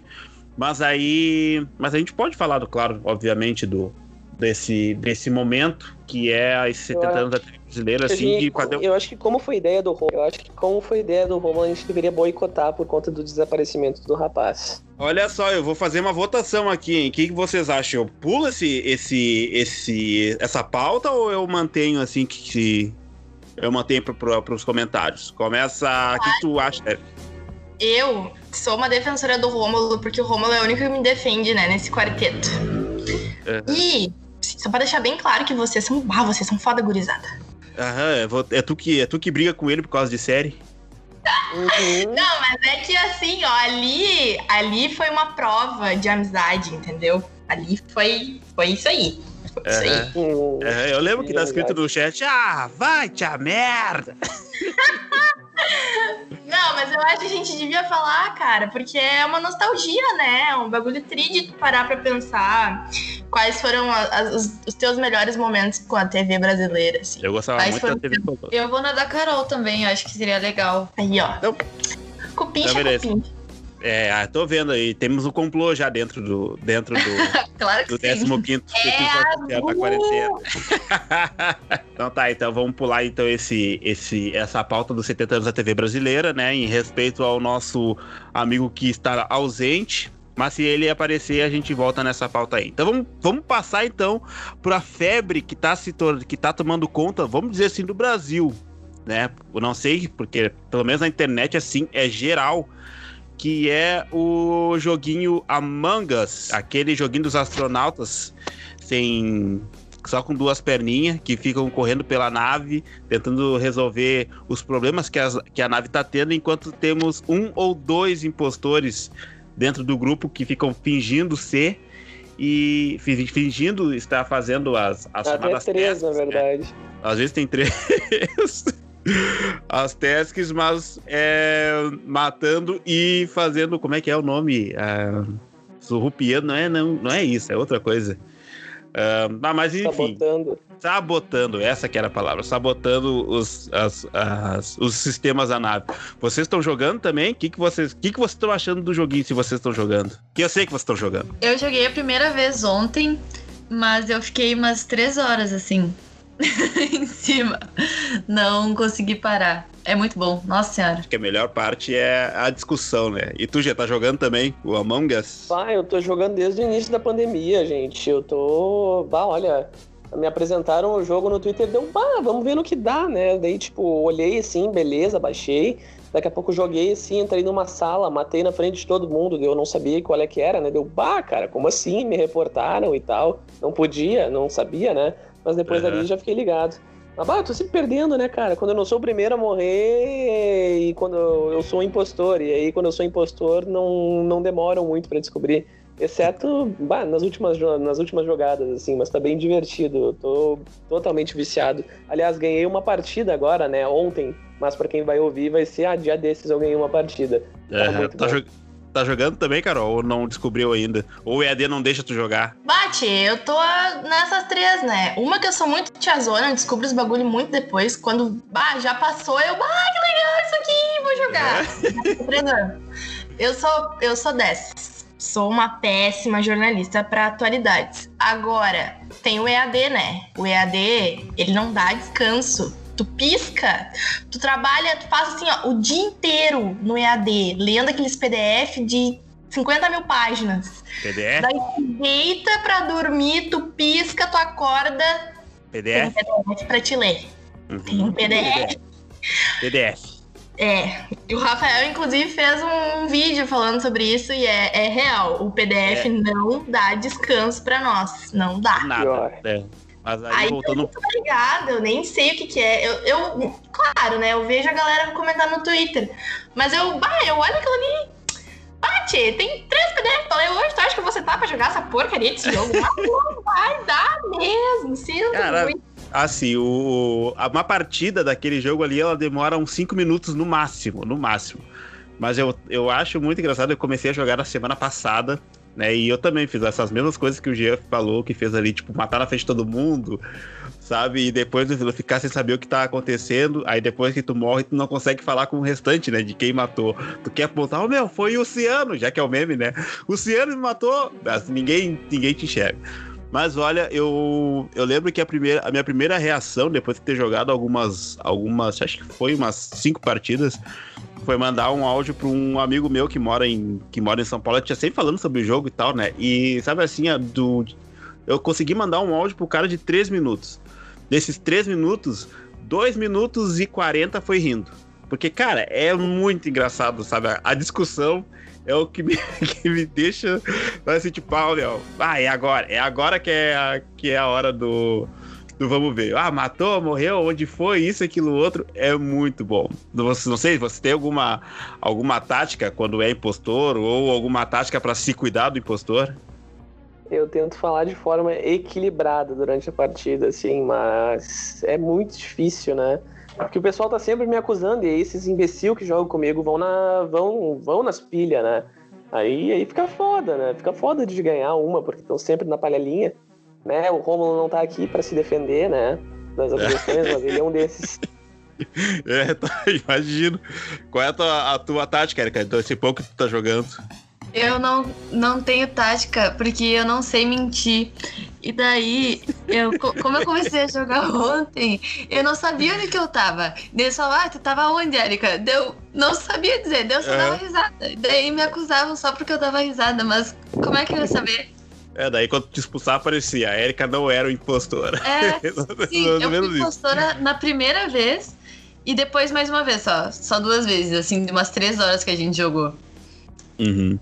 Mas aí. Mas a gente pode falar, do, claro, obviamente, do, desse, desse momento que é esses 70 anos da TV brasileira, assim, gente, de fazer... Eu acho que como foi ideia do Romulo, eu acho que como foi ideia do Romulo, a gente deveria boicotar por conta do desaparecimento do rapaz. Olha só, eu vou fazer uma votação aqui, hein? O que, que vocês acham? Eu pulo esse, esse, esse, essa pauta ou eu mantenho assim que eu mantenho para os comentários? Começa. O que tu acha, Eu sou uma defensora do Rômulo, porque o Rômulo é o único que me defende, né, nesse quarteto. Uhum. E só pra deixar bem claro que vocês são. Ah, vocês são foda gurizada. Aham, é, é, tu que, é tu que briga com ele por causa de série? Uhum. Não, mas é que assim, ó, ali, ali foi uma prova de amizade, entendeu? Ali foi, foi isso aí. Isso aí. Uhum. eu lembro que tá escrito no chat, ah, vai te a merda. <laughs> Não, mas eu acho que a gente devia falar, cara, porque é uma nostalgia, né? É um bagulho tri de parar pra pensar quais foram as, os, os, teus melhores momentos com a TV brasileira, assim. Eu gostava quais muito da TV Eu vou na da Carol também, acho que seria legal. Aí, ó. Então, cupincha, cupincha. É, ah, tô vendo aí. Temos um complô já dentro do. Dentro do. <laughs> claro que do 15 é da quarentena. <laughs> então tá, então vamos pular então esse, esse, essa pauta dos 70 anos da TV brasileira, né? Em respeito ao nosso amigo que está ausente. Mas se ele aparecer, a gente volta nessa pauta aí. Então vamos, vamos passar então para febre que está se que tá tomando conta, vamos dizer assim, do Brasil, né? Eu não sei, porque pelo menos na internet assim é geral que é o joguinho Among Us, aquele joguinho dos astronautas sem só com duas perninhas que ficam correndo pela nave, tentando resolver os problemas que, as, que a nave está tendo, enquanto temos um ou dois impostores dentro do grupo que ficam fingindo ser e fingindo estar fazendo as, as Até chamadas três, na né? verdade. Né? Às vezes tem três. <laughs> as tasks, mas é, matando e fazendo. Como é que é o nome? É, surrupiando, não é, não, não é isso, é outra coisa. Uh, mas enfim. Sabotando. Sabotando, essa que era a palavra. Sabotando os, as, as, os sistemas da nave. Vocês estão jogando também? O que, que vocês que, que vocês estão achando do joguinho se vocês estão jogando? Que eu sei que vocês estão jogando. Eu joguei a primeira vez ontem, mas eu fiquei umas três horas assim. <laughs> em cima. Não consegui parar. É muito bom, nossa senhora. Acho que a melhor parte é a discussão, né? E tu já tá jogando também o Among Us? Ah, eu tô jogando desde o início da pandemia, gente. Eu tô. Bah, olha, me apresentaram o jogo no Twitter, deu, bah, vamos ver no que dá, né? Daí, tipo, olhei assim, beleza, baixei. Daqui a pouco joguei assim, entrei numa sala, matei na frente de todo mundo, eu não sabia qual é que era, né? Deu, bah, cara, como assim? Me reportaram e tal. Não podia, não sabia, né? Mas depois uhum. dali já fiquei ligado. Mas, ah, eu tô sempre perdendo, né, cara? Quando eu não sou o primeiro a morrer e quando eu sou um impostor. E aí, quando eu sou impostor, não, não demoram muito para descobrir. Exceto bah, nas, últimas, nas últimas jogadas, assim, mas tá bem divertido. Eu tô totalmente viciado. Aliás, ganhei uma partida agora, né, ontem. Mas para quem vai ouvir, vai ser, ah, dia desses eu ganhei uma partida. É, tá, Tá jogando também, Carol? Ou não descobriu ainda? Ou o EAD não deixa tu jogar? Bate, eu tô nessas três, né? Uma que eu sou muito tiazona, descubro os bagulho muito depois. Quando bah, já passou, eu, ah, que legal isso aqui, vou jogar. É. eu sou, eu sou dessas. Sou uma péssima jornalista para atualidades. Agora, tem o EAD, né? O EAD, ele não dá descanso tu pisca, tu trabalha, tu passa assim, ó, o dia inteiro no EAD, lendo aqueles PDF de 50 mil páginas. PDF? Daí tu deita pra dormir, tu pisca, tu acorda. PDF? Tem um PDF pra te ler. Uhum. Tem um PDF. PDF. É, o Rafael, inclusive, fez um vídeo falando sobre isso e é, é real. O PDF é. não dá descanso para nós. Não dá. Nada. É. Mas aí, aí voltando. Eu tô ligado, eu nem sei o que, que é. Eu, eu, claro, né? Eu vejo a galera comentar no Twitter. Mas eu, bah, eu olho aquilo ali. Bate, tem três PDF pra ler hoje. Tu acha que você tá pra jogar essa porcaria desse jogo? <laughs> vai dar mesmo. Sinto Cara, muito. Assim, o, uma partida daquele jogo ali, ela demora uns 5 minutos no máximo, no máximo. Mas eu, eu acho muito engraçado, eu comecei a jogar na semana passada, né? E eu também fiz essas mesmas coisas que o Jeff falou, que fez ali, tipo, matar na frente de todo mundo, sabe? E depois ficar sem saber o que tá acontecendo. Aí depois que tu morre, tu não consegue falar com o restante, né? De quem matou. Tu quer apontar, oh meu, foi o Ciano, já que é o meme, né? O Ciano me matou, mas ninguém, ninguém te enxerga. Mas olha, eu, eu lembro que a, primeira, a minha primeira reação, depois de ter jogado algumas, algumas, acho que foi umas cinco partidas, foi mandar um áudio para um amigo meu que mora em, que mora em São Paulo. Eu tinha sempre falando sobre o jogo e tal, né? E sabe assim, do, eu consegui mandar um áudio pro cara de três minutos. Desses três minutos, dois minutos e 40 foi rindo. Porque, cara, é muito engraçado, sabe? A discussão é o que me, <laughs> que me deixa assim, tipo, ah, meu, ah, é agora, é agora que é a, que é a hora do, do vamos ver. Ah, matou, morreu, onde foi, isso, aquilo, outro. É muito bom. Não, não sei, você tem alguma, alguma tática quando é impostor ou alguma tática para se cuidar do impostor? Eu tento falar de forma equilibrada durante a partida, assim, mas é muito difícil, né? Porque o pessoal tá sempre me acusando, e esses imbecil que jogam comigo vão, na, vão, vão nas pilhas, né? Aí, aí fica foda, né? Fica foda de ganhar uma, porque estão sempre na palhelinha, né? O Romulo não tá aqui para se defender, né? Das agressões, mas ele é um desses. <laughs> É, tá, imagino. Qual é a tua, a tua tática, Erika? Então, esse pouco que tu tá jogando. Eu não, não tenho tática, porque eu não sei mentir. E daí, eu, como eu comecei a jogar <laughs> ontem, eu não sabia onde que eu tava. Daí falaram, ah, tu tava onde, Erika? Deu, não sabia dizer, deu só é. dava risada. Daí me acusavam só porque eu dava risada, mas como é que eu ia saber? É, daí quando te expulsar aparecia, a Erika não era o impostor. É, <laughs> sim, eu fui impostora na primeira vez e depois mais uma vez só, só duas vezes, assim, de umas três horas que a gente jogou. Uhum.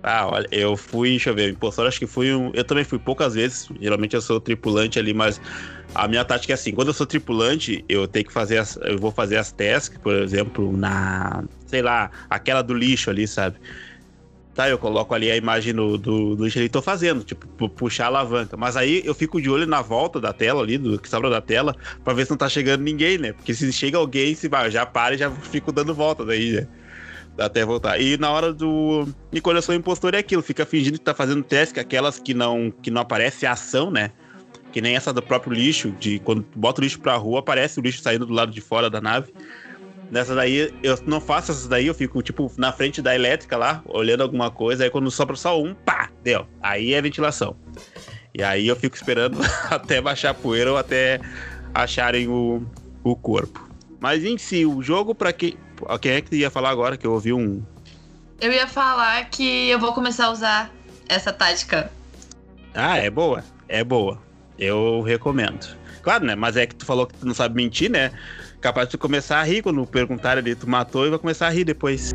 Ah, olha, eu fui, deixa eu ver, impostor acho que fui um. Eu também fui poucas vezes. Geralmente eu sou tripulante ali, mas a minha tática é assim: quando eu sou tripulante, eu tenho que fazer as. Eu vou fazer as tasks, por exemplo, na. Sei lá, aquela do lixo ali, sabe? Tá, eu coloco ali a imagem do, do, do tô fazendo, tipo, puxar a alavanca. Mas aí eu fico de olho na volta da tela ali, do que sobra da tela, pra ver se não tá chegando ninguém, né? Porque se chega alguém, se vai, já para e já fico dando volta daí, né? até voltar. E na hora do. E quando eu sou impostor é aquilo, fica fingindo que tá fazendo teste, aquelas que não, que não aparece a ação, né? Que nem essa do próprio lixo, de quando bota o lixo pra rua, aparece o lixo saindo do lado de fora da nave. Nessa daí, eu não faço essas daí, eu fico, tipo, na frente da elétrica lá, olhando alguma coisa, aí quando sobra só um, pá, deu. Aí é ventilação. E aí eu fico esperando <laughs> até baixar a poeira ou até acharem o, o corpo. Mas em si, o jogo, para quem quem é que ia falar agora? Que eu ouvi um. Eu ia falar que eu vou começar a usar essa tática. Ah, é boa. É boa. Eu recomendo. Claro, né? Mas é que tu falou que tu não sabe mentir, né? Capaz de começar a rir quando perguntarem ali, tu matou e vai começar a rir depois.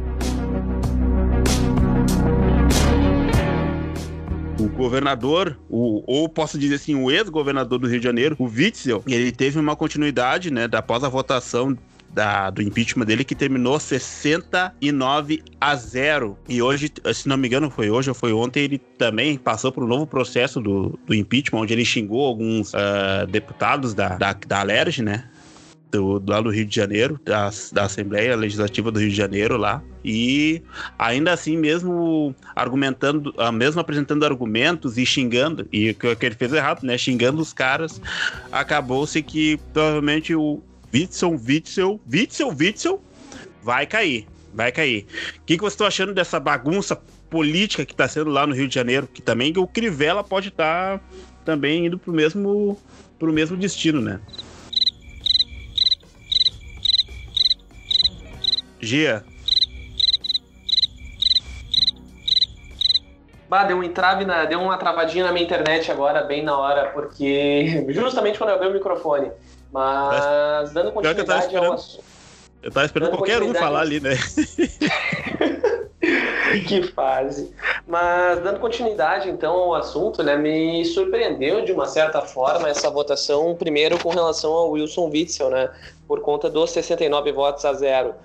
o governador, o, ou posso dizer assim, o ex-governador do Rio de Janeiro, o Witzel, ele teve uma continuidade, né, da após a votação da, do impeachment dele que terminou 69 a 0. E hoje, se não me engano, foi hoje ou foi ontem, ele também passou por um novo processo do, do impeachment, onde ele xingou alguns uh, deputados da, da, da Alerj, né? Do, lá do Rio de Janeiro, da, da Assembleia Legislativa do Rio de Janeiro lá. E ainda assim, mesmo argumentando, ah, mesmo apresentando argumentos e xingando, e o que ele fez errado, né? Xingando os caras, acabou-se que provavelmente o, Witzel, Witzel, Witzel, Witzel, vai cair, vai cair. O que, que você está achando dessa bagunça política que está sendo lá no Rio de Janeiro? Que também o Crivella pode estar tá também indo para o mesmo, pro mesmo destino, né? Gia. Bah, deu um entrave na, deu uma travadinha na minha internet agora, bem na hora, porque <laughs> justamente quando eu abri o microfone. Mas dando continuidade eu ao assunto. Eu tava esperando qualquer um falar ali, né? <laughs> que fase. Mas dando continuidade então ao assunto, né, me surpreendeu de uma certa forma essa votação, primeiro com relação ao Wilson Witzel, né, por conta dos 69 votos a zero.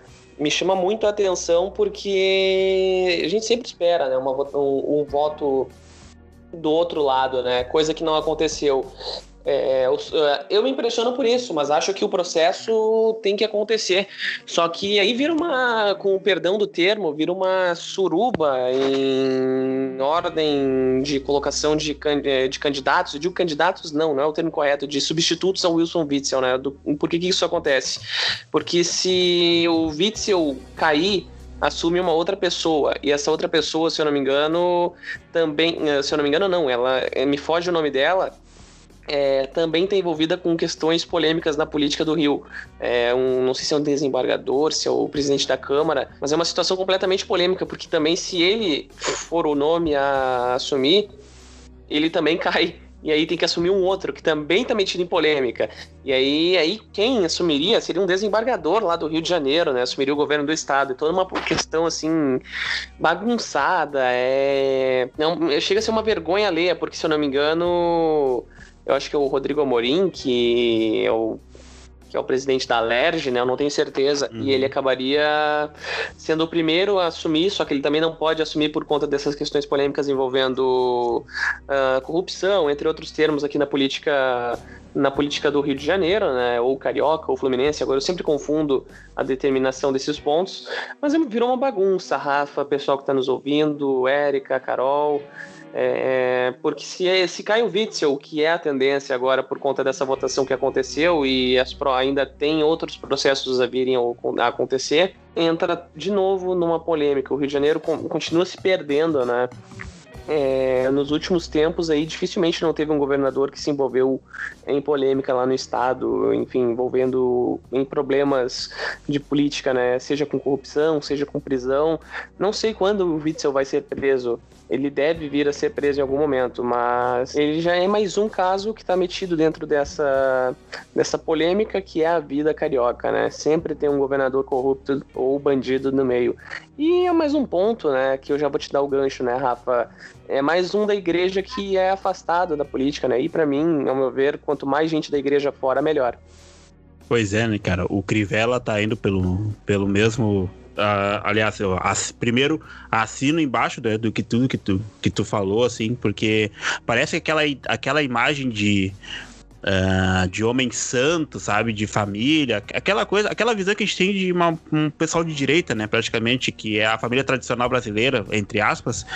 Me chama muito a atenção porque a gente sempre espera, né, uma, um, um voto do outro lado, né, coisa que não aconteceu. É, é, eu me impressiono por isso, mas acho que o processo tem que acontecer. Só que aí vira uma, com o perdão do termo, vira uma suruba em ordem de colocação de, é, de candidatos. Eu digo candidatos, não, não é o termo correto, de substitutos ao Wilson Witzel, né? Do, por que, que isso acontece? Porque se o Witzel cair assume uma outra pessoa. E essa outra pessoa, se eu não me engano, também. Eh, se eu não me engano, não. Ela eh, me foge o nome dela. É, também está envolvida com questões polêmicas na política do Rio. É um, não sei se é um desembargador, se é o presidente da Câmara, mas é uma situação completamente polêmica, porque também se ele for o nome a assumir, ele também <laughs> cai e aí tem que assumir um outro que também está metido em polêmica. E aí, aí quem assumiria seria um desembargador lá do Rio de Janeiro, né? Assumiria o governo do estado. E toda uma questão assim bagunçada. É... Não, chega a ser uma vergonha alheia, porque se eu não me engano, eu acho que é o Rodrigo Amorim, que é o que é o presidente da Alerj, né? Eu não tenho certeza. Uhum. E ele acabaria sendo o primeiro a assumir, só que ele também não pode assumir por conta dessas questões polêmicas envolvendo uh, corrupção, entre outros termos aqui na política na política do Rio de Janeiro, né, ou carioca, ou fluminense, agora eu sempre confundo a determinação desses pontos, mas virou uma bagunça, Rafa, pessoal que está nos ouvindo, Érica, Carol, é, porque se, se cai o Witzel, que é a tendência agora por conta dessa votação que aconteceu e as pro, ainda tem outros processos a virem a acontecer, entra de novo numa polêmica. O Rio de Janeiro continua se perdendo, né? É, nos últimos tempos aí dificilmente não teve um governador que se envolveu em polêmica lá no estado, enfim, envolvendo em problemas de política, né? Seja com corrupção, seja com prisão. Não sei quando o Witzel vai ser preso ele deve vir a ser preso em algum momento, mas ele já é mais um caso que está metido dentro dessa, dessa polêmica que é a vida carioca, né? Sempre tem um governador corrupto ou bandido no meio. E é mais um ponto, né, que eu já vou te dar o gancho, né, Rafa? É mais um da igreja que é afastado da política, né? E para mim, ao meu ver, quanto mais gente da igreja fora, melhor. Pois é, né, cara? O Crivella tá indo pelo, pelo mesmo Uh, aliás, eu ass, primeiro assino embaixo né, do que tudo que tu, que tu falou, assim, porque parece aquela, aquela imagem de. Uh, de homem santo, sabe, de família, aquela coisa, aquela visão que a gente tem de uma, um pessoal de direita, né, praticamente, que é a família tradicional brasileira, entre aspas,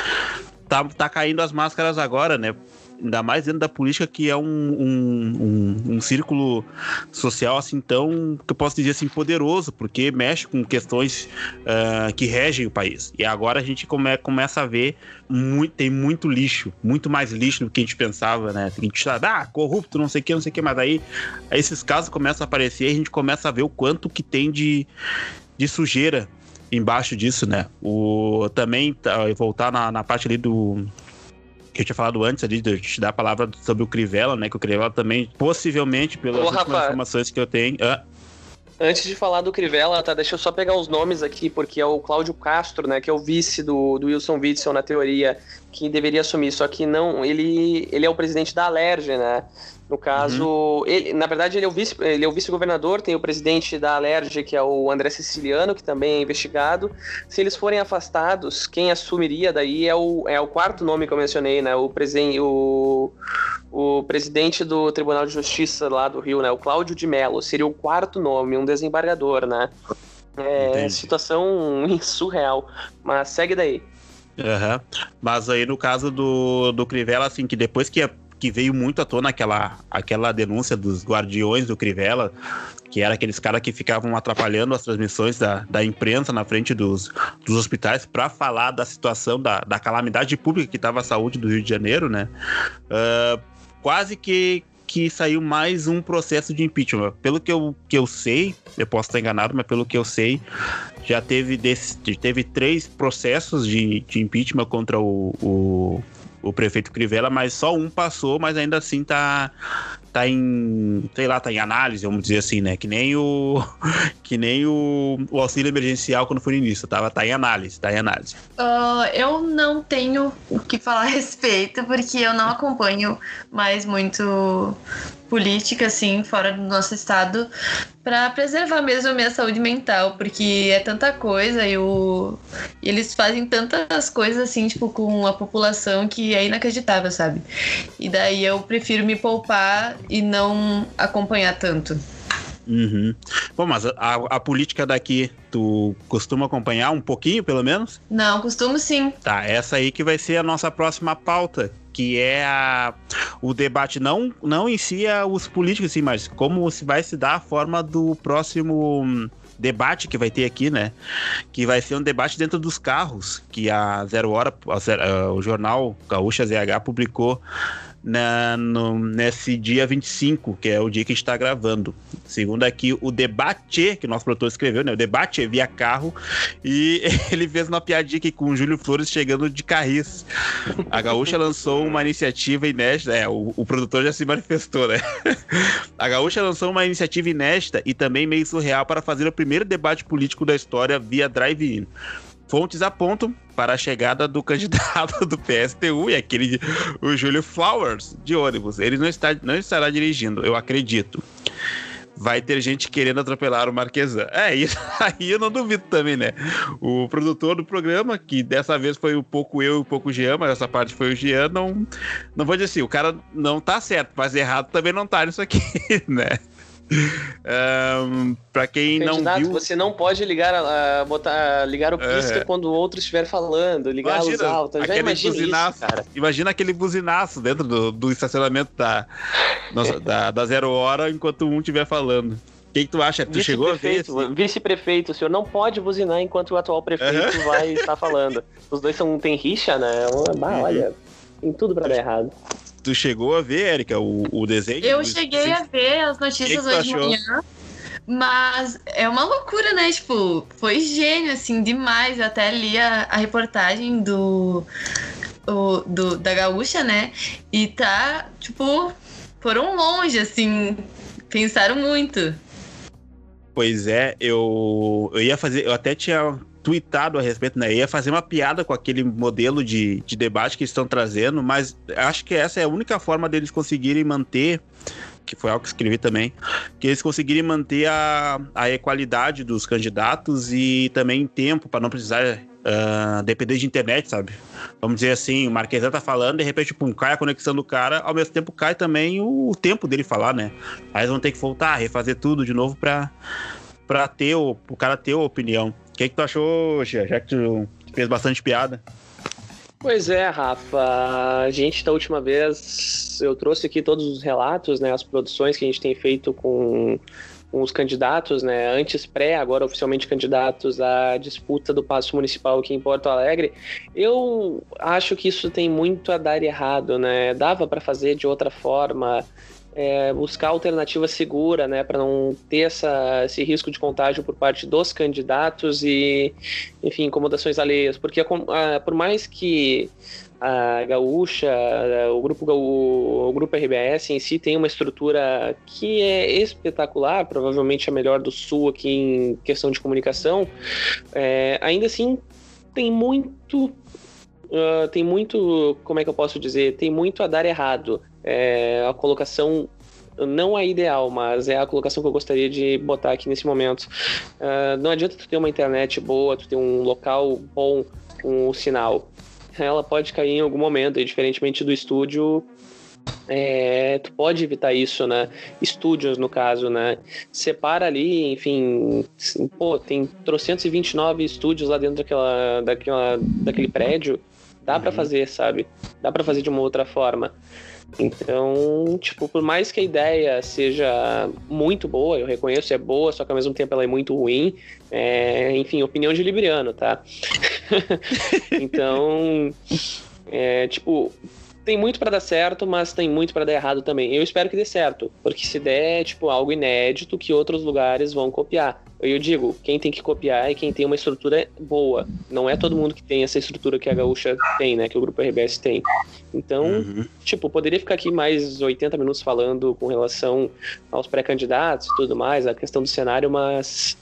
tá, tá caindo as máscaras agora, né, ainda mais dentro da política, que é um, um, um, um, círculo social assim tão, que eu posso dizer assim, poderoso, porque mexe com questões uh, que regem o país. E agora a gente come, começa a ver muito, tem muito lixo, muito mais lixo do que a gente pensava, né? A gente sabe, ah, corrupto, não sei o que, não sei o que, mas aí, esses casos começam a aparecer e a gente começa a ver o quanto que tem de, de sujeira embaixo disso, né? O, também, tá, voltar na, na parte ali do que eu tinha falado antes ali, de te dar a palavra sobre o Crivella, né? Que o Crivella também, possivelmente, pelas Ô, informações que eu tenho. Ah. Antes de falar do Crivella, tá? Deixa eu só pegar os nomes aqui, porque é o Cláudio Castro, né? Que é o vice do, do Wilson Witzel na teoria, que deveria assumir. Só que não, ele, ele é o presidente da Alerj, né? No caso, uhum. ele, na verdade, ele é o vice, ele é o vice-governador, tem o presidente da Alerj, que é o André Siciliano, que também é investigado. Se eles forem afastados, quem assumiria daí é o, é o quarto nome que eu mencionei, né? O, presen, o, o presidente do Tribunal de Justiça lá do Rio, né? O Cláudio de Mello, seria o quarto nome, um desembargador, né? É Entendi. situação <laughs> surreal. Mas segue daí. Uhum. Mas aí no caso do, do Crivella, assim, que depois que que veio muito à tona aquela, aquela denúncia dos guardiões do Crivella, que era aqueles caras que ficavam atrapalhando as transmissões da, da imprensa na frente dos, dos hospitais para falar da situação, da, da calamidade pública que estava a saúde do Rio de Janeiro, né? Uh, quase que, que saiu mais um processo de impeachment. Pelo que eu, que eu sei, eu posso estar enganado, mas pelo que eu sei, já teve, desse, teve três processos de, de impeachment contra o, o o prefeito Crivella, mas só um passou, mas ainda assim tá tá em, sei lá, tá em análise, vamos dizer assim, né? Que nem o <laughs> que nem o, o auxílio emergencial quando foi no início, tava tá em análise, tá em análise. Uh, eu não tenho o que falar a respeito, porque eu não acompanho mais muito política, assim, fora do nosso estado, para preservar mesmo a minha saúde mental, porque é tanta coisa e, o... eles fazem tantas coisas, assim, tipo, com a população que é inacreditável, sabe? E daí eu prefiro me poupar e não acompanhar tanto. Uhum. Bom, mas a, a, política daqui, tu costuma acompanhar um pouquinho, pelo menos? Não, costumo sim. Tá, essa aí que vai ser a nossa próxima pauta, que é a, o debate não, não em si é os políticos, sim, mas como se vai se dar a forma do próximo debate que vai ter aqui, né? Que vai ser um debate dentro dos carros, que a Zero Hora, a Zero, o jornal Gaúcha ZH publicou na, no, nesse dia 25, que é o dia que a gente está gravando. Segundo aqui, o debate que o nosso produtor escreveu, né? O debate via carro. E <laughs> ele fez uma piadinha aqui com o Júlio Flores chegando de carris. A Gaúcha lançou uma iniciativa inédita. É, o, o produtor já se manifestou, né? <laughs> A Gaúcha lançou uma iniciativa inédita e também meio surreal para fazer o primeiro debate político da história via drive-in. Fontes apontam para a chegada do candidato do PSTU e aquele o Júlio Flowers de ônibus. Ele não, está, não estará dirigindo, eu acredito. Vai ter gente querendo atropelar o Marquesan. É, <laughs> isso aí eu não duvido também, né? O produtor do programa, que dessa vez foi um pouco eu e um pouco o Jean, mas essa parte foi o Jean, não, não vou dizer assim, o cara não tá certo, mas errado também não tá nisso aqui, <laughs> né? Um, para quem Candidato, não viu, você não pode ligar a, botar ligar o pisca é. quando o outro estiver falando, ligar imagina, a luz alta. Já imagina buzinaço, isso, cara. Imagina aquele buzinaço dentro do, do estacionamento da, <laughs> da, da zero hora enquanto um estiver falando. O que, que, tu acha? Tu chegou a ver? Vice-prefeito, o senhor não pode buzinar enquanto o atual prefeito uhum. vai estar falando. Os dois são, tem rixa, né? Bah, uhum. olha, tem tudo para dar errado. Tu chegou a ver, Erika, o, o desenho? Eu cheguei a ver as notícias que que hoje de manhã. Mas é uma loucura, né? Tipo, foi gênio, assim, demais. Eu até li a, a reportagem do, o, do, da Gaúcha, né? E tá, tipo, foram longe, assim. Pensaram muito. Pois é, eu, eu ia fazer. Eu até tinha tweetado a respeito, né? Ia fazer uma piada com aquele modelo de, de debate que estão trazendo, mas acho que essa é a única forma deles conseguirem manter que foi algo que escrevi também, que eles conseguirem manter a, a equalidade dos candidatos e também tempo para não precisar uh, depender de internet, sabe? Vamos dizer assim, o Marquesan tá falando, de repente, pum, cai a conexão do cara, ao mesmo tempo cai também o, o tempo dele falar, né? Aí eles vão ter que voltar, refazer tudo de novo para para ter o, o cara ter a opinião. O que, que tu achou, Gia, já que tu fez bastante piada? Pois é, Rafa. A gente, da última vez, eu trouxe aqui todos os relatos, né, as produções que a gente tem feito com, com os candidatos, né, antes pré, agora oficialmente candidatos à disputa do passo municipal aqui em Porto Alegre. Eu acho que isso tem muito a dar errado, né? Dava para fazer de outra forma é, buscar alternativa segura, né, para não ter essa, esse risco de contágio por parte dos candidatos e, enfim, incomodações alheias, porque a, por mais que a Gaúcha, o grupo, o grupo RBS em si tem uma estrutura que é espetacular, provavelmente a melhor do Sul aqui em questão de comunicação, é, ainda assim tem muito Uh, tem muito, como é que eu posso dizer, tem muito a dar errado. É, a colocação não é ideal, mas é a colocação que eu gostaria de botar aqui nesse momento. Uh, não adianta tu ter uma internet boa, tu ter um local bom com um sinal. Ela pode cair em algum momento, e diferentemente do estúdio, é, tu pode evitar isso, né? Estúdios, no caso, né? Separa ali, enfim, pô, tem 329 estúdios lá dentro daquela, daquela, daquele prédio. Dá uhum. para fazer, sabe? Dá para fazer de uma outra forma. Então, tipo, por mais que a ideia seja muito boa, eu reconheço, é boa, só que ao mesmo tempo ela é muito ruim. É, enfim, opinião de Libriano, tá? <laughs> então, é, tipo, tem muito para dar certo, mas tem muito para dar errado também. Eu espero que dê certo, porque se der, tipo, algo inédito que outros lugares vão copiar. Eu digo, quem tem que copiar é quem tem uma estrutura boa. Não é todo mundo que tem essa estrutura que a Gaúcha tem, né? Que o Grupo RBS tem. Então, uhum. tipo, poderia ficar aqui mais 80 minutos falando com relação aos pré-candidatos e tudo mais, a questão do cenário, mas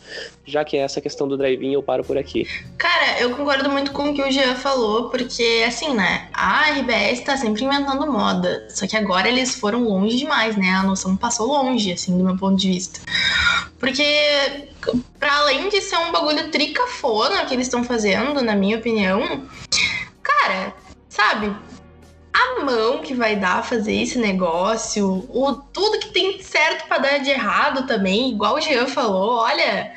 já que é essa questão do drive-in, eu paro por aqui. Cara, eu concordo muito com o que o Jean falou, porque, assim, né? A RBS tá sempre inventando moda. Só que agora eles foram longe demais, né? A noção passou longe, assim, do meu ponto de vista. Porque, para além de ser um bagulho tricafona que eles estão fazendo, na minha opinião, cara, sabe? Mão que vai dar fazer esse negócio, o tudo que tem certo para dar de errado também, igual o Jean falou, olha,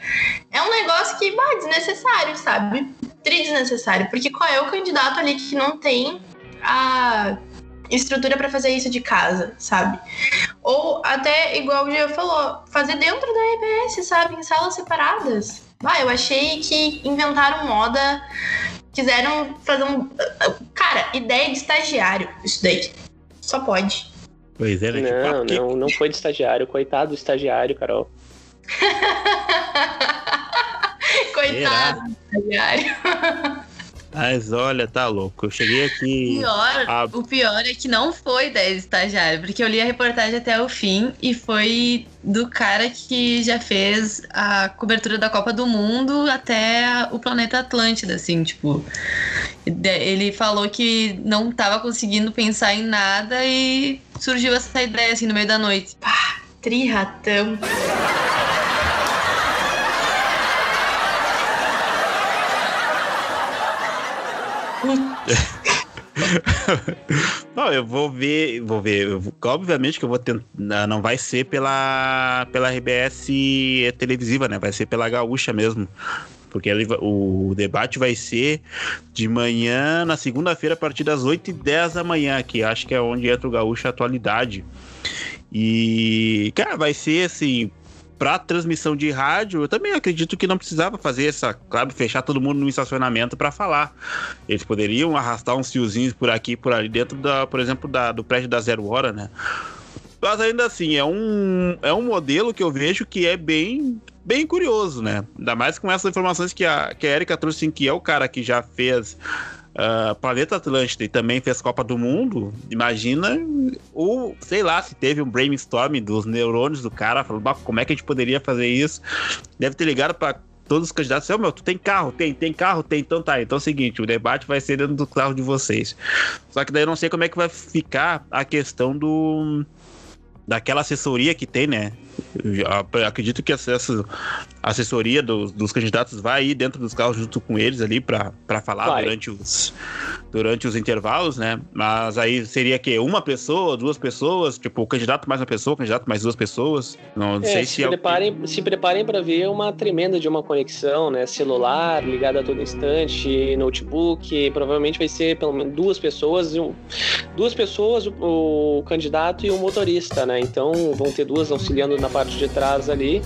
é um negócio que, bah, desnecessário, sabe? Tri desnecessário, porque qual é o candidato ali que não tem a estrutura para fazer isso de casa, sabe? Ou até, igual o Diego falou, fazer dentro da RBS, sabe? Em salas separadas. Ah, eu achei que inventaram moda, quiseram fazer um. Cara, ideia de estagiário, isso daí. Só pode. Pois é, né? Não, tipo, não, não foi de estagiário. Coitado do estagiário, Carol. <laughs> Coitado do estagiário. <laughs> Mas olha, tá louco. Eu cheguei aqui. Pior, a... O pior é que não foi da estagiário, porque eu li a reportagem até o fim e foi do cara que já fez a cobertura da Copa do Mundo até o planeta Atlântida, assim, tipo. Ele falou que não tava conseguindo pensar em nada e surgiu essa ideia, assim, no meio da noite. Pá, triratão. <laughs> não, eu vou ver, vou ver. Obviamente que eu vou tentar. Não vai ser pela, pela RBS televisiva, né? Vai ser pela Gaúcha mesmo. Porque ele, o debate vai ser de manhã, na segunda-feira, a partir das 8 e 10 da manhã, que acho que é onde entra o Gaúcha Atualidade. E, cara, vai ser assim, para transmissão de rádio, eu também acredito que não precisava fazer essa, claro, fechar todo mundo no estacionamento para falar. Eles poderiam arrastar uns fiozinhos por aqui, por ali, dentro da, por exemplo, da, do prédio da Zero Hora, né? Mas ainda assim, é um, é um modelo que eu vejo que é bem, bem curioso, né? Ainda mais com essas informações que a, que a Erika trouxe, que é o cara que já fez uh, Planeta Atlântida e também fez Copa do Mundo, imagina o, sei lá, se teve um brainstorming dos neurônios do cara, falando, como é que a gente poderia fazer isso? Deve ter ligado para todos os candidatos, oh, meu, tu tem carro? Tem, tem carro? Tem, então tá. Então é o seguinte, o debate vai ser dentro do carro de vocês. Só que daí eu não sei como é que vai ficar a questão do daquela assessoria que tem, né? Eu acredito que essa assessoria dos, dos candidatos vai ir dentro dos carros junto com eles ali para falar vai. durante os, durante os intervalos, né? Mas aí seria que uma pessoa, duas pessoas, tipo, o candidato mais uma pessoa, o candidato mais duas pessoas. Não é, sei se, se preparem, é... se preparem para ver uma tremenda de uma conexão, né? Celular ligado a todo instante, notebook, provavelmente vai ser pelo menos duas pessoas, duas pessoas, o, o candidato e o motorista, né? Então vão ter duas auxiliando na parte de trás ali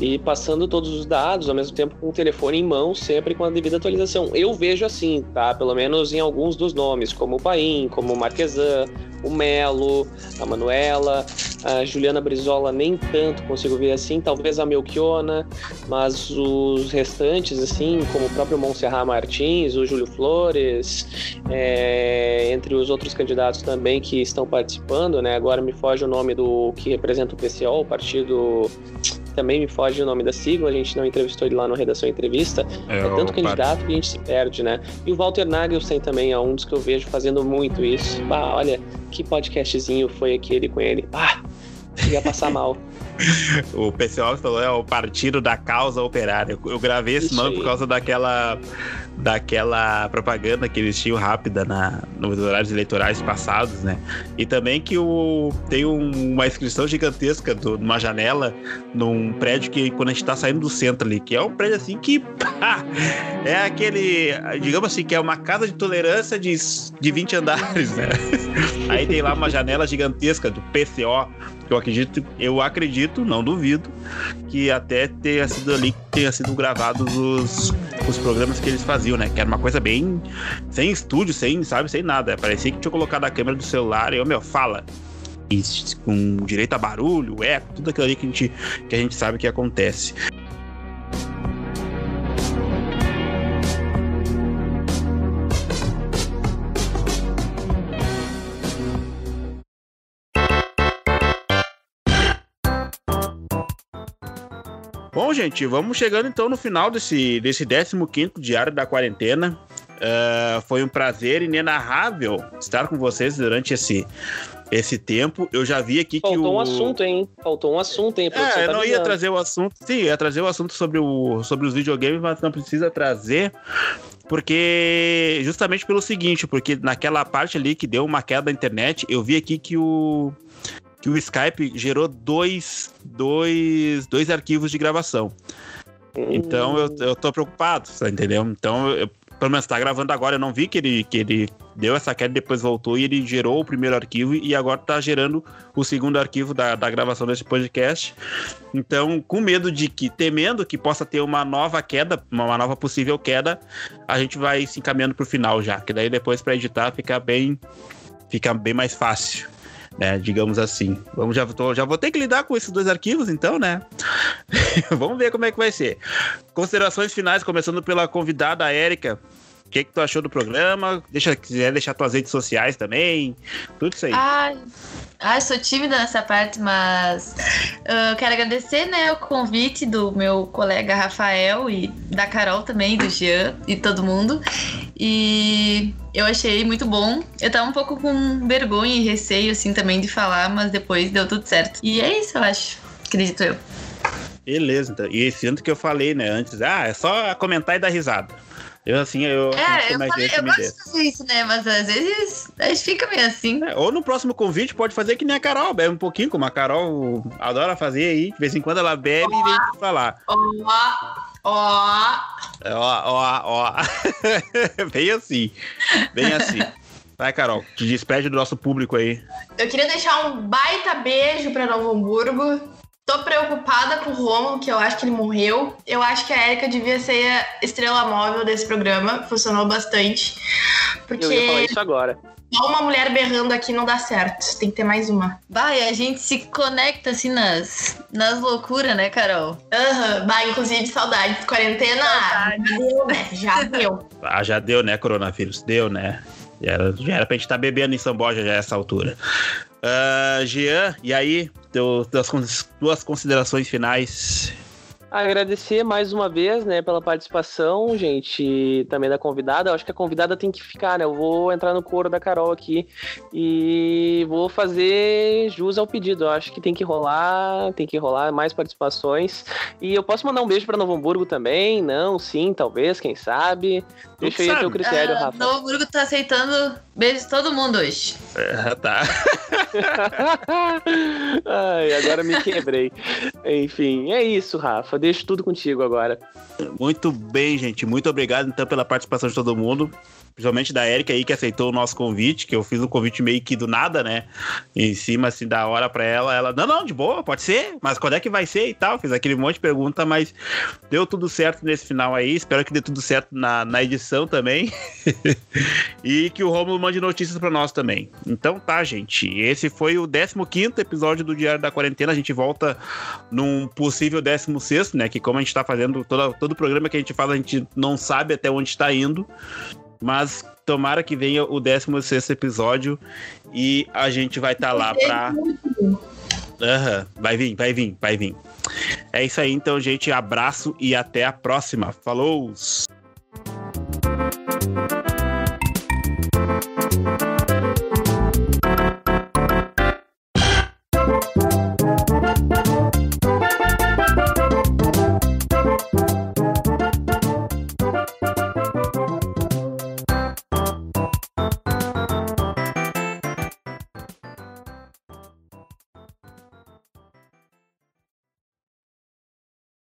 e passando todos os dados ao mesmo tempo com o telefone em mão, sempre com a devida atualização. Eu vejo assim, tá? Pelo menos em alguns dos nomes, como o Paim, como o Marquesan, o Melo, a Manuela, a Juliana Brizola nem tanto consigo ver assim, talvez a Melchiona, mas os restantes, assim, como o próprio Monserrat Martins, o Júlio Flores, é, entre os outros candidatos também que estão participando, né? Agora me foge o nome do que representa o PCO, o partido também me foge o nome da sigla, a gente não entrevistou ele lá no Redação Entrevista. É, é tanto candidato que a gente se perde, né? E o Walter Nagelsen também é um dos que eu vejo fazendo muito isso. Bah, olha, que podcastzinho foi aquele com ele. Ah, ia passar mal. <laughs> o pessoal falou é o Partido da Causa Operária. Eu, gravei esse Isso nome por causa daquela daquela propaganda que eles tinham rápida na, nos horários eleitorais passados, né? E também que o, tem um, uma inscrição gigantesca do, numa janela num prédio que quando a gente tá saindo do centro ali, que é um prédio assim que pá, é aquele, digamos assim, que é uma casa de tolerância de, de 20 andares, né? <laughs> Aí tem lá uma janela gigantesca do PCO eu acredito, eu acredito, não duvido, que até tenha sido ali tenha sido gravados os, os programas que eles faziam, né? Que era uma coisa bem sem estúdio, sem, sabe, sem nada. Parecia que tinha colocado a câmera do celular e eu, meu, fala. E, com direito a barulho, eco, tudo aquilo ali que a gente, que a gente sabe que acontece. Bom, gente, vamos chegando então no final desse, desse 15 diário da quarentena. Uh, foi um prazer inenarrável estar com vocês durante esse, esse tempo. Eu já vi aqui Faltou que. Faltou um assunto, hein? Faltou um assunto, hein? É, eu tá não ia trazer o assunto. Sim, ia trazer o assunto sobre, o, sobre os videogames, mas não precisa trazer. Porque. Justamente pelo seguinte, porque naquela parte ali que deu uma queda da internet, eu vi aqui que o que o Skype gerou dois, dois, dois arquivos de gravação. Então eu, eu tô preocupado, entendeu? Então eu, pelo menos tá gravando agora, eu não vi que ele, que ele deu essa queda, depois voltou e ele gerou o primeiro arquivo e agora tá gerando o segundo arquivo da, da gravação desse podcast. Então, com medo de que, temendo que possa ter uma nova queda, uma nova possível queda, a gente vai se encaminhando pro final já, que daí depois para editar fica bem, fica bem mais fácil né? Digamos assim. Vamos, já, tô, já vou ter que lidar com esses dois arquivos, então, né? <laughs> Vamos ver como é que vai ser. Considerações finais, começando pela convidada Érica. O que, que tu achou do programa? Deixa, quiser deixar tuas redes sociais também. Tudo isso aí. Ai, ai sou tímida nessa parte, mas uh, quero agradecer né, o convite do meu colega Rafael e da Carol também, do Jean e todo mundo. E eu achei muito bom. Eu tava um pouco com vergonha e receio, assim, também de falar, mas depois deu tudo certo. E é isso, eu acho. Acredito eu. Beleza, então. E esse ano que eu falei, né, antes, ah, é só comentar e dar risada. Eu, assim, eu. É, eu, falei, eu gosto de fazer isso, né? Mas às vezes a gente fica meio assim. É, ou no próximo convite pode fazer que nem a Carol, bebe um pouquinho, como a Carol adora fazer aí. De vez em quando ela bebe oh, e vem falar. Ó, ó. Ó, ó, ó. <laughs> bem assim. Bem assim. Vai, Carol, te despede do nosso público aí. Eu queria deixar um baita beijo para Novo Hamburgo. Tô preocupada com o Romulo, que eu acho que ele morreu. Eu acho que a Erika devia ser a estrela móvel desse programa. Funcionou bastante. Porque. Eu ia falar isso agora. Só uma mulher berrando aqui não dá certo. Tem que ter mais uma. Vai, a gente se conecta assim nas, nas loucuras, né, Carol? Aham, uhum. vai, inclusive saudades. Quarentena. Saudades. Já deu, né? Já deu. Ah, já deu, né, coronavírus? Deu, né? Já era, já era pra gente estar tá bebendo em São Borja já essa altura. Uh, Jean, e aí? Teu, tuas, tuas considerações finais Agradecer mais uma vez, né, pela participação, gente, também da convidada. Eu acho que a convidada tem que ficar, né? Eu vou entrar no coro da Carol aqui e vou fazer jus ao pedido. Eu acho que tem que rolar, tem que rolar mais participações. E eu posso mandar um beijo para Novo Hamburgo também? Não, sim, talvez, quem sabe. Deixa aí o teu critério, uh, Rafa. Novo Hamburgo tá aceitando beijo de todo mundo hoje. É, tá. <laughs> Ai, agora me quebrei. Enfim, é isso, Rafa deixo tudo contigo agora. Muito bem, gente. Muito obrigado, então, pela participação de todo mundo principalmente da Erika aí, que aceitou o nosso convite, que eu fiz um convite meio que do nada, né? Em cima, assim, da hora pra ela. Ela, não, não, de boa, pode ser, mas quando é que vai ser e tal? Fiz aquele monte de pergunta, mas deu tudo certo nesse final aí. Espero que dê tudo certo na, na edição também. <laughs> e que o Romulo mande notícias pra nós também. Então tá, gente. Esse foi o 15 episódio do Diário da Quarentena. A gente volta num possível 16, né? Que como a gente tá fazendo todo, todo programa que a gente faz, a gente não sabe até onde está indo. Mas tomara que venha o 16 episódio e a gente vai estar tá lá pra. Uhum, vai vir, vai vir, vai vir. É isso aí, então, gente. Abraço e até a próxima. Falou!